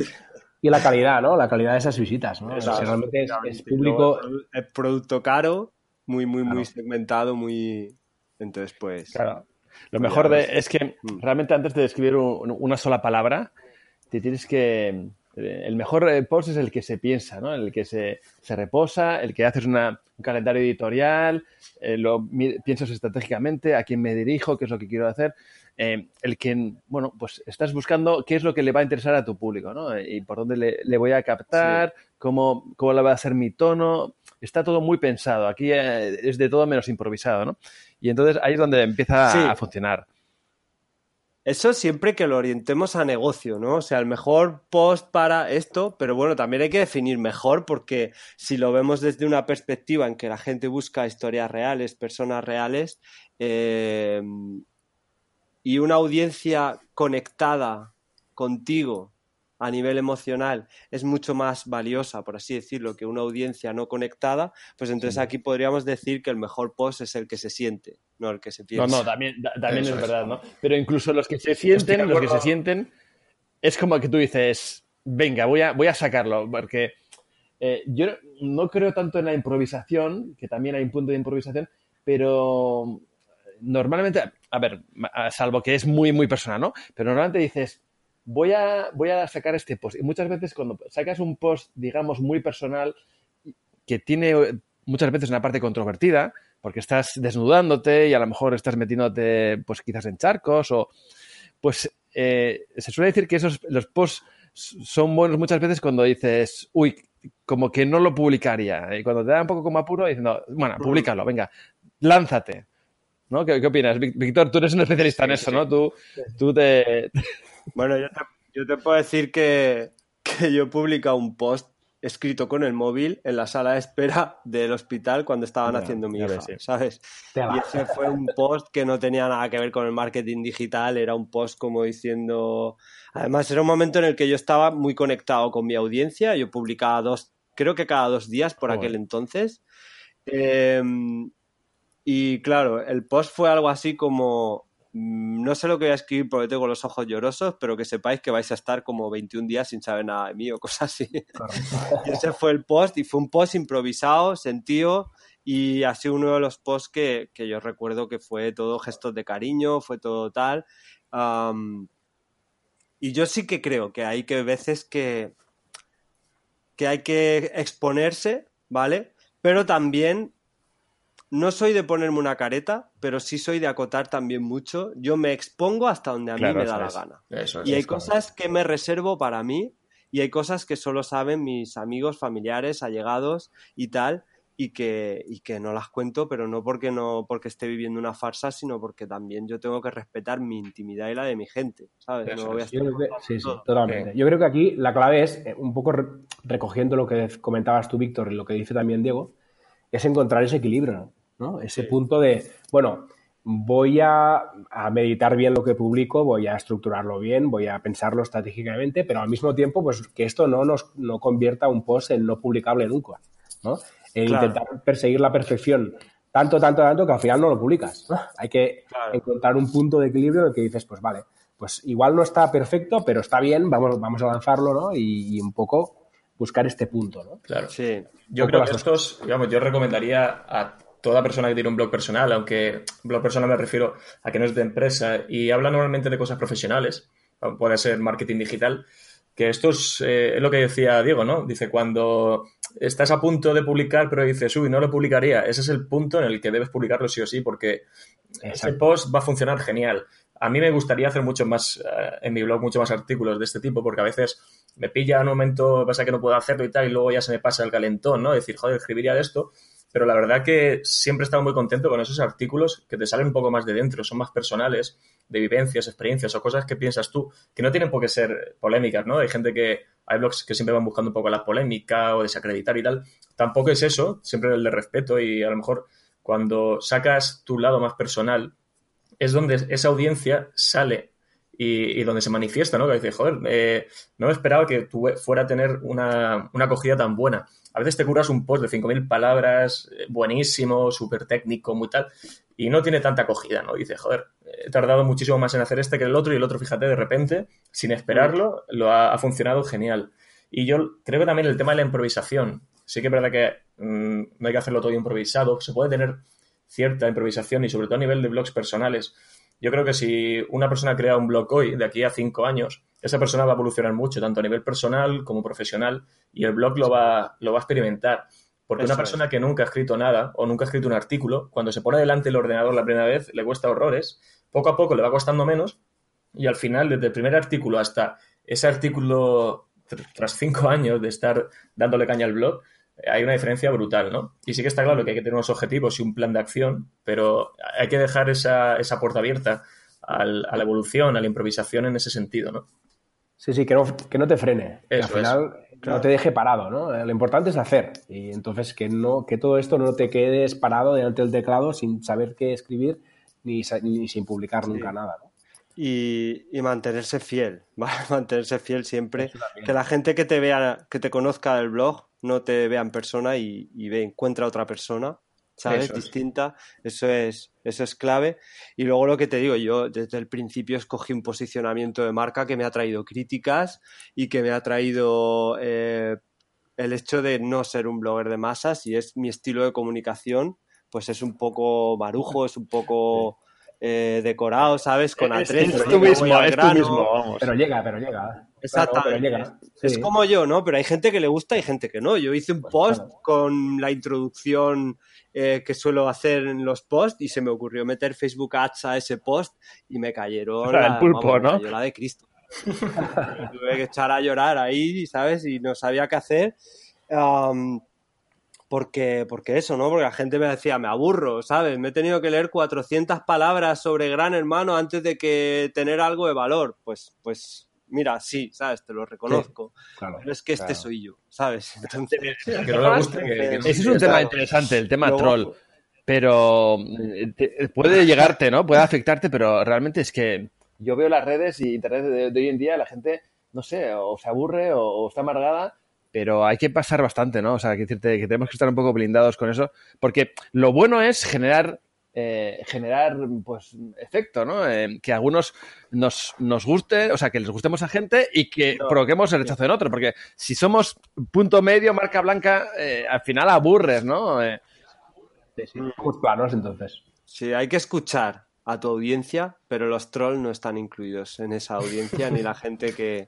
Y la calidad, ¿no? La calidad de esas visitas, ¿no? Si realmente es, público... Es producto caro, muy, muy, muy segmentado, muy... Entonces, pues... Claro. Lo mejor de, es que mm. realmente antes de escribir una sola palabra, te tienes que... El mejor eh, post es el que se piensa, ¿no? El que se, se reposa, el que haces una, un calendario editorial, eh, lo piensas estratégicamente, a quién me dirijo, qué es lo que quiero hacer. Eh, el que, bueno, pues estás buscando qué es lo que le va a interesar a tu público, ¿no? Y por dónde le, voy a captar, cómo, cómo le va a ser mi tono está todo muy pensado. Aquí eh, es de todo menos improvisado, ¿no? Y entonces ahí es donde empieza a funcionar. Eso siempre que lo orientemos a negocio, ¿no? O sea, el mejor post para esto, pero bueno, también hay que definir mejor porque si lo vemos desde una perspectiva en que la gente busca historias reales, personas reales, eh, y una audiencia conectada contigo a nivel emocional es mucho más valiosa, por así decirlo, que una audiencia no conectada, pues entonces aquí podríamos decir que el mejor post es el que se siente, no el que se piensa. No, no, también, también es, verdad, ¿no? Pero incluso los que se sienten, los que se sienten, es como que tú dices, venga, voy a, voy a sacarlo, porque eh, yo no creo tanto en la improvisación, que también hay un punto de improvisación, pero normalmente, a ver, salvo que es muy, muy personal, ¿no? Pero normalmente dices, voy a, voy a sacar este post. Y muchas veces cuando sacas un post, digamos, muy personal, que tiene muchas veces una parte controvertida, porque estás desnudándote y a lo mejor estás metiéndote, pues quizás en charcos o, pues eh, se suele decir que esos, los posts son buenos muchas veces cuando dices, uy, como que no lo publicaría. Y cuando te da un poco como apuro, diciendo, bueno, públicalo, venga, lánzate. ¿No? ¿Qué, opinas? Víctor, tú eres un especialista en eso, ¿no? Tú, tú te, bueno, yo te, puedo decir que, yo he publicado un post escrito con el móvil en la sala de espera del hospital cuando estaban haciendo mi hija, ¿sabes? Y ese fue un post que no tenía nada que ver con el marketing digital, era un post como diciendo... Además, era un momento en el que yo estaba muy conectado con mi audiencia, yo publicaba dos, creo que cada dos días por aquel entonces. Em, y claro, el post fue algo así como no sé lo que voy a escribir porque tengo los ojos llorosos, pero que sepáis que vais a estar como 21 días sin saber nada de mí o cosas así. y ese fue el post y fue un post improvisado, sentido y ha sido uno de los posts que, yo recuerdo que fue todo gestos de cariño, fue todo tal. y yo sí que creo que hay que veces que, que hay que exponerse, ¿vale? Pero también no soy de ponerme una careta, pero sí soy de acotar también mucho. Yo me expongo hasta donde a mí me da la gana. y hay cosas que me reservo para mí y hay cosas que solo saben mis amigos, familiares, allegados y tal. Y que, y que no las cuento, pero no porque no porque esté viviendo una farsa, sino porque también yo tengo que respetar mi intimidad y la de mi gente, ¿sabes? yo creo que, sí, sí, totalmente. Yo creo que aquí la clave es, eh, un poco recogiendo lo que comentabas tú, Víctor, y lo que dice también Diego, es encontrar ese equilibrio. Ese punto de, bueno, voy a, meditar bien lo que publico, voy a estructurarlo bien, voy a pensarlo estratégicamente, pero al mismo tiempo, pues que esto no nos no convierta un post en no publicable nunca, ¿no? intentar perseguir la perfección tanto, tanto, tanto que al final no lo publicas. Hay que encontrar un punto de equilibrio en el que dices, pues vale, pues igual no está perfecto, pero está bien, vamos, vamos a lanzarlo, ¿no? Y, un poco buscar este punto, ¿no? Claro. Sí. Yo creo que estos, digamos, yo recomendaría a toda persona que tiene un blog personal, aunque blog personal me refiero a que no es de empresa y habla normalmente de cosas profesionales, puede ser marketing digital, que esto es, eh, lo que decía Diego, ¿no? Dice, cuando estás a punto de publicar, pero dices, uy, no lo publicaría. Ese es el punto en el que debes publicarlo sí o sí, porque ese post va a funcionar genial. A mí me gustaría hacer mucho más, eh, en mi blog, mucho más artículos de este tipo, porque a veces me pilla un momento, pasa que no puedo hacerlo y tal, y luego ya se me pasa el calentón, ¿no? Decir, joder, escribiría de esto. Pero la verdad que siempre he estado muy contento con esos artículos que te salen un poco más de dentro, son más personales, de vivencias, experiencias o cosas que piensas tú, que no tienen por qué ser polémicas, ¿no? Hay gente que, hay blogs que siempre van buscando un poco la polémica o desacreditar y tal. Tampoco es eso, siempre el de respeto y a lo mejor cuando sacas tu lado más personal, es donde esa audiencia sale y, donde se manifiesta, ¿no? Que dice, joder, eh, no esperaba que tú fuera a tener una, una, acogida tan buena. A veces te curas un post de 5.000 palabras, eh, buenísimo, súper técnico, muy tal, y no tiene tanta acogida, ¿no? dice, joder, he tardado muchísimo más en hacer este que el otro, y el otro, fíjate, de repente, sin esperarlo, lo ha, funcionado genial. Y yo creo que también el tema de la improvisación, sí que es verdad que mm, no hay que hacerlo todo improvisado, se puede tener cierta improvisación y sobre todo a nivel de blogs personales yo creo que si una persona crea un blog hoy, de aquí a cinco años, esa persona va a evolucionar mucho, tanto a nivel personal como profesional, y el blog lo va, lo va a experimentar. Porque una persona que nunca ha escrito nada o nunca ha escrito un artículo, cuando se pone delante el ordenador la primera vez, le cuesta horrores, poco a poco le va costando menos, y al final, desde el primer artículo hasta ese artículo tras cinco años de estar dándole caña al blog, hay una diferencia brutal, ¿no? Y sí que está claro que hay que tener unos objetivos y un plan de acción, pero hay que dejar esa, esa puerta abierta a la evolución, a la improvisación en ese sentido, ¿no? Sí, sí, que no, que no te frene. que al final no te deje parado, ¿no? Lo importante es hacer. Y entonces que, no, que todo esto no te quedes parado delante del teclado sin saber qué escribir ni, ni sin publicar nunca nada, ¿no? Y, y, mantenerse fiel, ¿vale? Mantenerse fiel siempre. Que la gente que te vea, que te conozca el blog, no te vea en persona y, ve, encuentra otra persona, ¿sabes? Distinta. Eso es, eso es clave. Y luego lo que te digo, yo desde el principio escogí un posicionamiento de marca que me ha traído críticas y que me ha traído eh, el hecho de no ser un blogger de masas y es mi estilo de comunicación, pues es un poco marujo, es un poco... Eh, decorado, ¿sabes? Con a tres. Es, tú mismo, es tú mismo, vamos. Pero llega, pero llega. Exactamente. Es como yo, ¿no? Pero hay gente que le gusta y gente que no. Yo hice un pues post con la introducción eh, que suelo hacer en los posts y se me ocurrió meter Facebook Ads a ese post y me cayeron la, el pulpo, ¿no? la de Cristo. tuve que echar a llorar ahí, ¿sabes? Y no sabía qué hacer. porque, porque eso, ¿no? Porque la gente me decía, me aburro, ¿sabes? Me he tenido que leer 400 palabras sobre Gran Hermano antes de que tener algo de valor. Pues, pues mira, sí, ¿sabes? Te lo reconozco. pero es que este soy yo, ¿sabes? Entonces, Ese es un tema interesante, el tema troll. Pero eh, puede llegarte, ¿no? Puede afectarte, pero realmente es que yo veo las redes y internet de, hoy en día, la gente, no sé, o se aburre o, está amargada, pero hay que pasar bastante, ¿no? O sea, que decirte que tenemos que estar un poco blindados con eso, porque lo bueno es generar eh, generar pues efecto, ¿no? Eh, que algunos nos, nos guste, o sea, que les gustemos a gente y que provoquemos el rechazo en otro, porque si somos punto medio, marca blanca, eh, al final aburres, ¿no? Sí, sí. planos entonces. Sí, hay que escuchar a tu audiencia, pero los trolls no están incluidos en esa audiencia ni la gente que,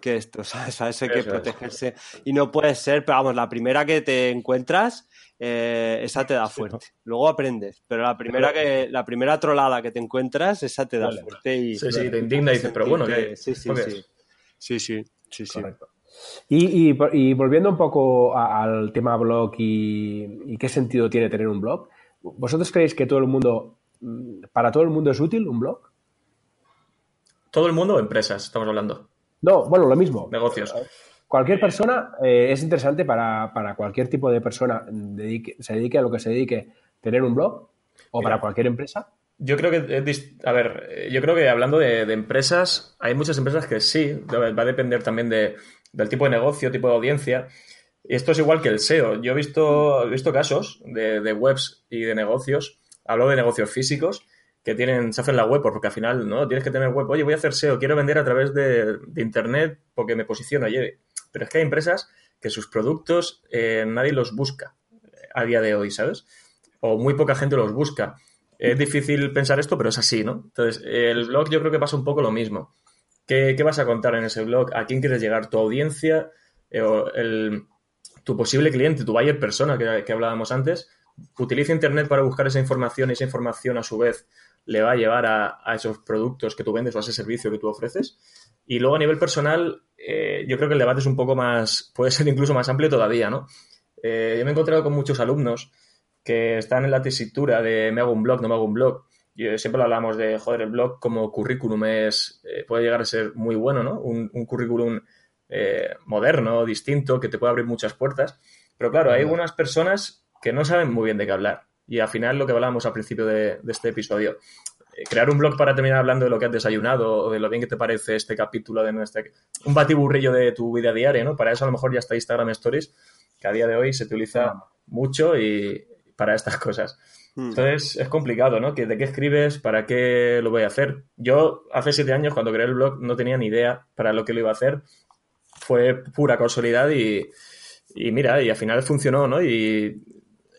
que esto, ¿sabes? Hay que protegerse. Y no puede ser, pero vamos, la primera que te encuentras eh, esa te da fuerte. Luego aprendes, pero la primera que la primera trolada que te encuentras, esa te da fuerte y sí, sí, te indigna y dices, pero bueno, sí, sí, sí, sí, sí, sí, Y, y, volviendo un poco al tema blog y, qué sentido tiene tener un blog, ¿vosotros creéis que todo el mundo, mm, para todo el mundo es útil un blog? ¿Todo el mundo o empresas estamos hablando? No, bueno, lo mismo. Negocios cualquier persona eh, es interesante para, cualquier tipo de persona se dedique a lo que se dedique tener un blog o para cualquier empresa. Yo creo que, a ver, eh, yo creo que hablando de, empresas, hay muchas empresas que sí, va a depender también de, del tipo de negocio, tipo de audiencia. Y esto es igual que el SEO. Yo he visto, he visto casos de, webs y de negocios, hablo de negocios físicos, que tienen, se hacen la web, porque al final, ¿no? Tienes que tener web. Oye, voy a hacer SEO, quiero vender a través de, Internet porque me posiciono. allí. Pero es que hay empresas que sus productos eh, nadie los busca a día de hoy, ¿sabes? O muy poca gente los busca. Es difícil pensar esto, pero es así, ¿no? Entonces, el blog yo creo que pasa un poco lo mismo. ¿Qué, vas a contar en ese blog? ¿A quién quieres llegar? ¿Tu audiencia? Eh, tu posible cliente, tu buyer persona que, hablábamos antes, utiliza Internet para buscar esa información y esa información a su vez le va a llevar a, esos productos que tú vendes o a ese servicio que tú ofreces. Y luego a nivel personal, eh, yo creo que el debate es un poco más, puede ser incluso más amplio todavía, ¿no? Eh, yo me he encontrado con muchos alumnos que están en la tesitura de me hago un blog, no me hago un blog. Yo, siempre lo hablamos de, joder, el blog como currículum es, eh, puede llegar a ser muy bueno, ¿no? Un, currículum eh, moderno, distinto, que te puede abrir muchas puertas. Pero claro, hay algunas personas que no saben muy bien de qué hablar. Y al final lo que hablábamos al principio de, este episodio, eh, crear un blog para terminar hablando de lo que has desayunado o de lo bien que te parece este capítulo de nuestra... Un batiburrillo de tu vida diaria, ¿no? Para eso a lo mejor ya está Instagram Stories, que a día de hoy se utiliza mucho y para estas cosas. Hmm. Entonces es complicado, ¿no? ¿De qué escribes? ¿Para qué lo voy a hacer? Yo hace siete años, cuando creé el blog, no tenía ni idea para lo que lo iba a hacer. Fue pura casualidad y, mira, y al final funcionó, ¿no? Y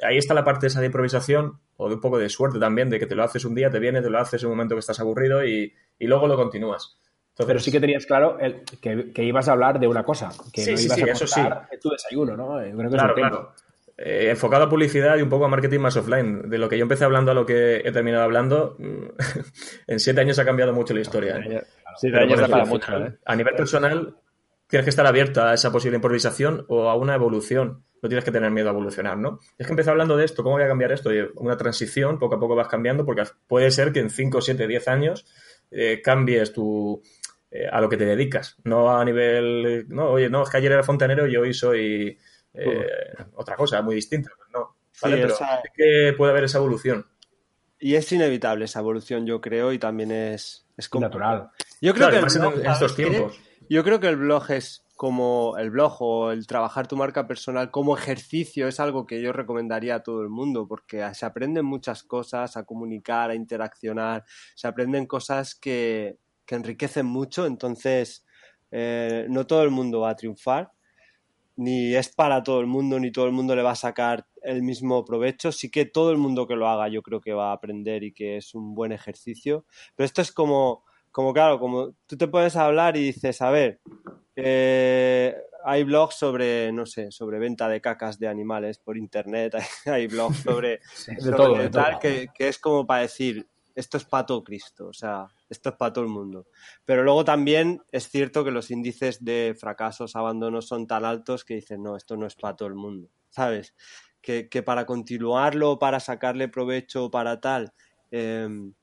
ahí está la parte esa de improvisación o de un poco de suerte también, de que te lo haces un día, te viene, te lo haces en un momento que estás aburrido y, luego lo continúas. Pero sí que tenías claro que, ibas a hablar de una cosa, que sí, no sí, ibas sí, a eso sí. tu desayuno, ¿no? claro, claro. Eh, enfocado a publicidad y un poco a marketing más offline. De lo que yo empecé hablando a lo que he terminado hablando, en siete años ha cambiado mucho la historia. ¿eh? mucho. ¿eh? A nivel personal, tienes que estar abierto a esa posible improvisación o a una evolución. No tienes que tener miedo a evolucionar, ¿no? Es que empecé hablando de esto, ¿cómo voy a cambiar esto? una transición, poco a poco vas cambiando, porque puede ser que en 5, 7, 10 años cambies tu, a lo que te dedicas. No a nivel, no, oye, no, es que ayer era fontanero y hoy soy eh, otra cosa muy distinta. No, pero que puede haber esa evolución. Y es inevitable esa evolución, yo creo, y también es, es como... natural. Yo creo que en estos tiempos. Yo creo que el blog es como el blog o el trabajar tu marca personal como ejercicio es algo que yo recomendaría a todo el mundo porque se aprenden muchas cosas a comunicar, a interaccionar, se aprenden cosas que, que enriquecen mucho, entonces eh, no todo el mundo va a triunfar, ni es para todo el mundo, ni todo el mundo le va a sacar el mismo provecho. Sí que todo el mundo que lo haga yo creo que va a aprender y que es un buen ejercicio. Pero esto es como, como claro, como tú te puedes hablar y dices, a ver, eh, hay blogs sobre, no sé, sobre venta de cacas de animales por internet, hay, blogs sobre, tal, Que, que es como para decir, esto es para todo Cristo, o sea, esto es para todo el mundo. Pero luego también es cierto que los índices de fracasos, abandonos son tan altos que dicen, no, esto no es para todo el mundo, ¿sabes? Que, para continuarlo, para sacarle provecho, para tal, em,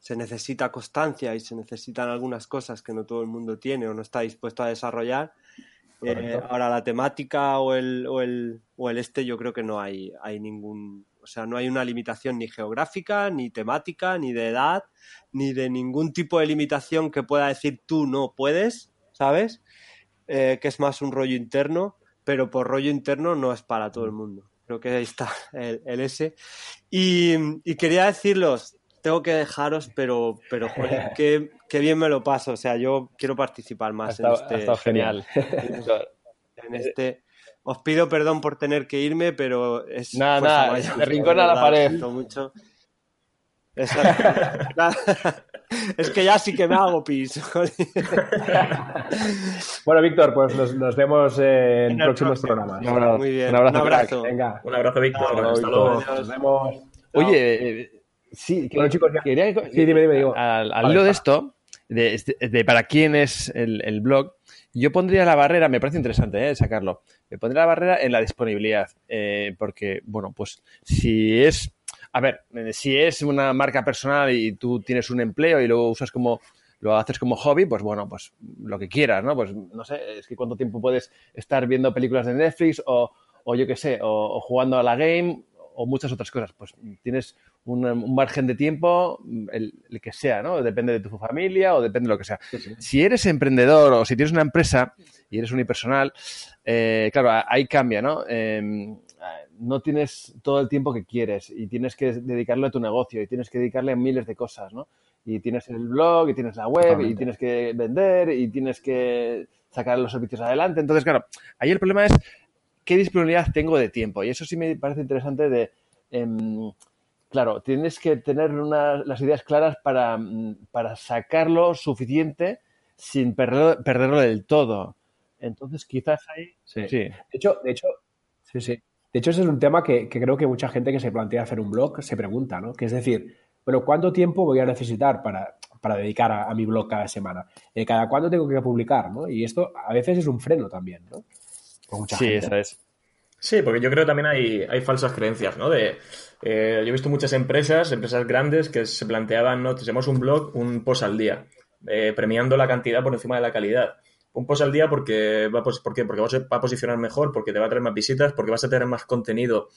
se necesita constancia y se necesitan algunas cosas que no todo el mundo tiene o no está dispuesto a desarrollar. Eh, ahora la temática o el, o el, o el este yo creo que no hay, hay ningún o sea, no hay una limitación ni geográfica, ni temática, ni de edad, ni de ningún tipo de limitación que pueda decir tú no puedes, ¿sabes? Eh, que es más un rollo interno, pero por rollo interno no es para todo el mundo. Creo que ahí está el, el S. Y, quería deciros, tengo que dejaros, pero, pero joder, qué, bien me lo paso. O sea, yo quiero participar más en este. genial. En este os pido perdón por tener que irme, pero es. Nada, nada, de rincón a la pared. Mucho. es que ya sí que me hago pis. bueno, Víctor, pues nos, vemos en, próximos programas. Muy bien. Un abrazo. Un abrazo, Venga. Un abrazo Víctor. Hasta luego. Nos vemos. Oye, sí, bueno, chicos, quería, sí, dime, dime, digo. Al, al hilo de esto, de, de, para quién es el, el blog, yo pondría la barrera, me parece interesante ¿eh? sacarlo, me pondría la barrera en la disponibilidad, eh, porque, bueno, pues si es, a ver, si es una marca personal y tú tienes un empleo y lo usas como, lo haces como hobby, pues bueno, pues lo que quieras, ¿no? Pues no sé, es que cuánto tiempo puedes estar viendo películas de Netflix o, o yo qué sé, o, jugando a la game o muchas otras cosas. Pues tienes un, margen de tiempo, el, que sea, ¿no? Depende de tu familia o depende de lo que sea. Si eres emprendedor o si tienes una empresa y eres unipersonal, eh, claro, ahí cambia, ¿no? Em, no tienes todo el tiempo que quieres y tienes que dedicarle a tu negocio y tienes que dedicarle a miles de cosas, ¿no? Y tienes el blog y tienes la web y tienes que vender y tienes que sacar los servicios adelante. Entonces, claro, ahí el problema es qué disponibilidad tengo de tiempo. Y eso sí me parece interesante de... Em, claro, tienes que tener las ideas claras para, mm, para sacarlo suficiente sin perderlo, del todo. Entonces, quizás ahí... Sí. De hecho, de hecho, sí, sí. De hecho, ese es un tema que, creo que mucha gente que se plantea hacer un blog se pregunta, ¿no? Que es decir, bueno, ¿cuánto tiempo voy a necesitar para, para dedicar a, mi blog cada semana? Eh, ¿Cada cuándo tengo que publicar, no? Y esto a veces es un freno también, ¿no? sí, esa es. Sí, porque yo creo que también hay, hay falsas creencias, ¿no? De, eh, yo he visto muchas empresas, empresas grandes, que se planteaban, ¿no? Tenemos un blog, un post al día, eh, premiando la cantidad por encima de la calidad. Un post al día porque va, pues, ¿por qué? porque va a posicionar mejor, porque te va a traer más visitas, porque vas a tener más contenido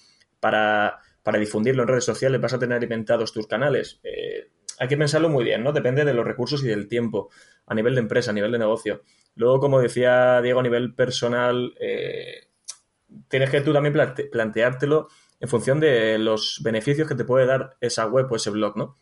para, para difundirlo en redes sociales, vas a tener alimentados tus canales. Eh, hay que pensarlo muy bien, ¿no? Depende de los recursos y del tiempo, a nivel de empresa, a nivel de negocio. Luego, como decía Diego, a nivel personal, eh, tienes que tú también planteártelo en función de los beneficios que te puede dar esa web o ese blog, ¿no?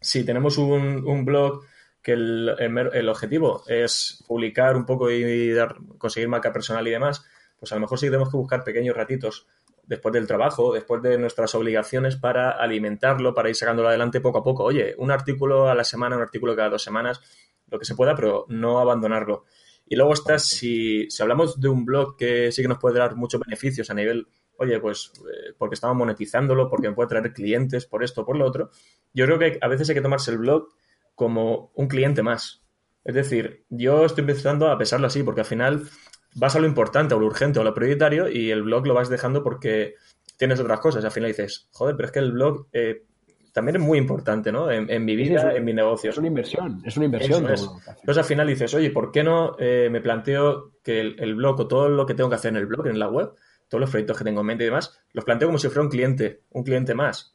Si tenemos un, blog que el, objetivo es publicar un poco y dar, conseguir marca personal y demás, pues a lo mejor sí tenemos que buscar pequeños ratitos después del trabajo, después de nuestras obligaciones para alimentarlo, para ir sacándolo adelante poco a poco. Oye, un artículo a la semana, un artículo cada dos semanas, lo que se pueda, pero no abandonarlo. Y luego está, si, si hablamos de un blog que sí que nos puede dar muchos beneficios a nivel, oye, pues eh, porque estamos monetizándolo, porque me puede traer clientes por esto, por lo otro, yo creo que a veces hay que tomarse el blog como un cliente más. Es decir, yo estoy empezando a pesarlo así, porque al final vas a lo importante, o lo urgente, o lo prioritario, y el blog lo vas dejando porque tienes otras cosas. Al final dices, joder, pero es que el blog eh, también es muy importante, ¿no? En, mi vida, en mi negocio. Es una inversión, es una inversión. Entonces al final dices, oye, ¿por qué no eh, me planteo que el, blog o todo lo que tengo que hacer en el blog, en la web, todos los proyectos que tengo en mente y demás, los planteo como si fuera un cliente, un cliente más,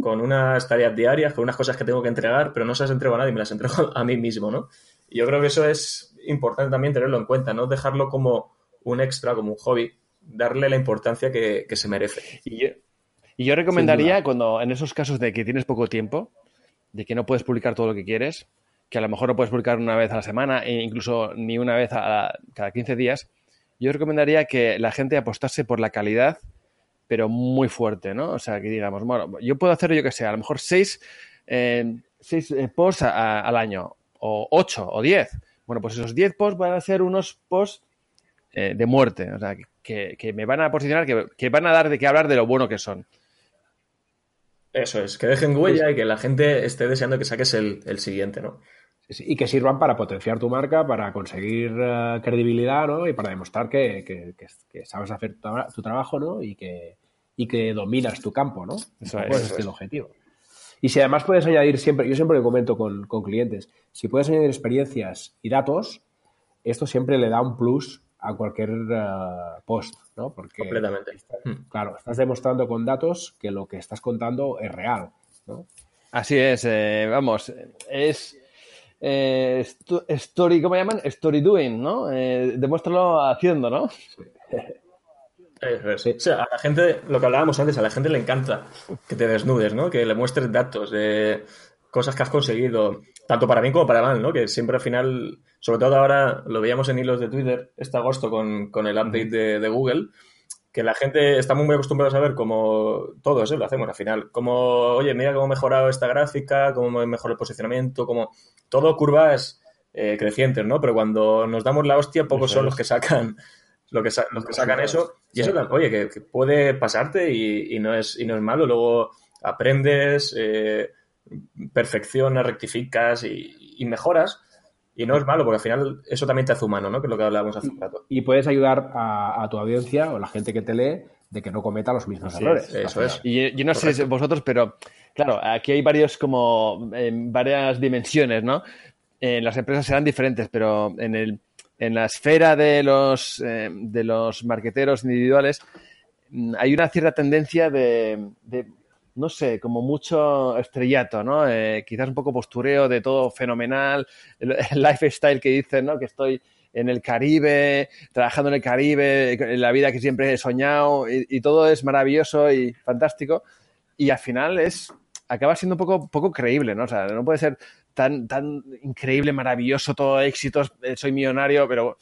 con unas tareas diarias, con unas cosas que tengo que entregar, pero no se las entrego a nadie, me las entrego a mí mismo, ¿no? Y yo creo que eso es importante también tenerlo en cuenta, no dejarlo como un extra, como un hobby, darle la importancia que, se merece. Y y yo recomendaría cuando en esos casos de que tienes poco tiempo, de que no puedes publicar todo lo que quieres, que a lo mejor no puedes publicar una vez a la semana e incluso ni una vez a cada 15 días, yo recomendaría que la gente apostase por la calidad, pero muy fuerte, ¿no? O sea, que digamos, bueno, yo puedo hacer yo que sé, a lo mejor seis, eh, seis eh, posts al año, o ocho, o diez. Bueno, pues esos diez posts van a ser unos posts eh, de muerte, o sea, que, que, me van a posicionar, que, que van a dar de qué hablar de lo bueno que son. Eso es, que dejen huella y que la gente esté deseando que saques el, siguiente, ¿no? y que sirvan para potenciar tu marca, para conseguir eh, credibilidad, ¿no? Y para demostrar que, sabes hacer tu, trabajo, ¿no? Y que, y que dominas tu campo, ¿no? Eso es, el objetivo. Y si además puedes añadir siempre, yo siempre lo comento con, con clientes, si puedes añadir experiencias y datos, esto siempre le da un plus a cualquier eh, post, ¿no? Porque, Completamente. Hmm. claro, estás demostrando con datos que lo que estás contando es real, ¿no? Así es, eh, vamos, es eh, story, ¿cómo llaman? Story doing, ¿no? demuéstralo haciendo, ¿no? Sí. O sea, a la gente, lo que hablábamos antes, a la gente le encanta que te desnudes, ¿no? Que le muestres datos de cosas que has conseguido, tanto para bien como para mal, ¿no? Que siempre al final sobre todo ahora lo veíamos en hilos de Twitter este agosto con, el update de, Google, que la gente está muy, acostumbrada a saber cómo todo eso lo hacemos al final. Como, oye, mira cómo he mejorado esta gráfica, cómo he mejorado el posicionamiento, como todo curvas eh, crecientes, ¿no? Pero cuando nos damos la hostia, pocos son los que sacan lo que los que sacan eso. Y eso, oye, que, puede pasarte y, no es, y no es malo. Luego aprendes, eh, perfeccionas, rectificas y mejoras. Y no es malo, porque al final eso también te hace humano, ¿no? Que es lo que hablábamos hace un rato. Y puedes ayudar a, tu audiencia o la gente que te lee de que no cometa los mismos errores. eso es. Y yo no sé vosotros, pero claro, aquí hay varios como en varias dimensiones, ¿no? En las empresas serán diferentes, pero en, el, en la esfera de los, eh, de los marqueteros individuales mm, hay una cierta tendencia de no sé, como mucho estrellato, ¿no? Eh, quizás un poco postureo de todo fenomenal, el, lifestyle que dicen, ¿no? Que estoy en el Caribe, trabajando en el Caribe, en la vida que siempre he soñado y, todo es maravilloso y fantástico y al final es acaba siendo un poco, poco creíble, ¿no? O sea, no puede ser tan, tan increíble, maravilloso, todo éxitos, eh, soy millonario, pero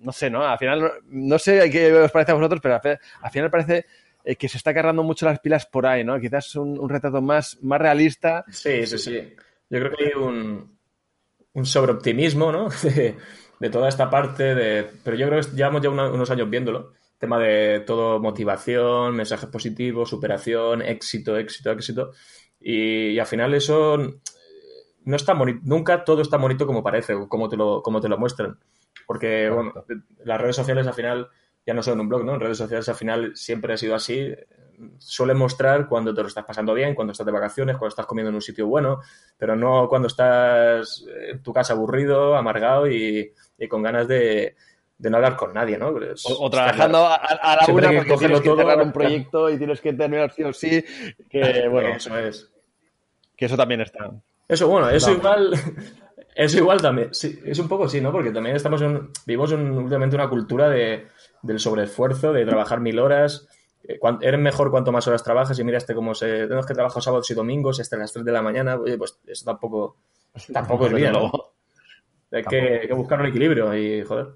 no sé, ¿no? Al final, no sé qué os parece a vosotros, pero al final parece eh, que se está cargando mucho las pilas por ahí, ¿no? Quizás un, un retrato más, más realista. Sí, sí, sí. Yo creo que hay un, un sobreoptimismo, ¿no? de toda esta parte de... Pero yo creo que llevamos ya unos años viéndolo. Tema de todo motivación, mensajes positivos, superación, éxito, éxito, éxito. Y, al final eso no está bonito. Nunca todo está bonito como parece, como te lo, como te lo muestran. Porque, bueno, las redes sociales al final ya no son un blog, ¿no? En redes sociales al final siempre ha sido así. Suele mostrar cuando te lo estás pasando bien, cuando estás de vacaciones, cuando estás comiendo en un sitio bueno, pero no cuando estás en tu casa aburrido, amargado y, con ganas de, no hablar con nadie, ¿no? o, trabajando a, la una porque tienes que cerrar un proyecto y tienes que terminar sí o sí, que bueno, eso es. Que eso también está. Eso, bueno, eso igual eso igual también, sí, es un poco sí, ¿no? Porque también estamos en, vivimos en, últimamente una cultura de, del sobreesfuerzo, de trabajar mil horas. Eh, eres mejor cuanto más horas trabajas y miraste cómo se... Tenemos que trabajar sábados y domingos hasta las 3 de la mañana. Oye, pues eso tampoco, tampoco es bien, ¿no? Hay que, buscar un equilibrio y, joder.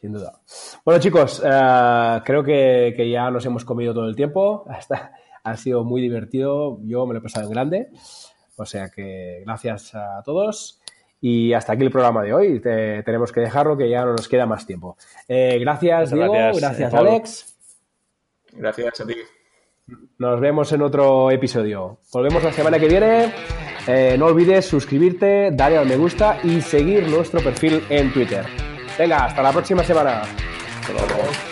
Sin duda. Bueno, chicos, eh, creo que, que, ya nos hemos comido todo el tiempo. Hasta, ha sido muy divertido. Yo me lo he pasado en grande. O sea que gracias a todos. Y hasta aquí el programa de hoy. tenemos que dejarlo, que ya no nos queda más tiempo. Eh, gracias, Diego. Gracias, Alex. Gracias a ti. Nos vemos en otro episodio. Volvemos la semana que viene. Eh, no olvides suscribirte, darle al me gusta y seguir nuestro perfil en Twitter. Venga, hasta la próxima semana. Hasta luego.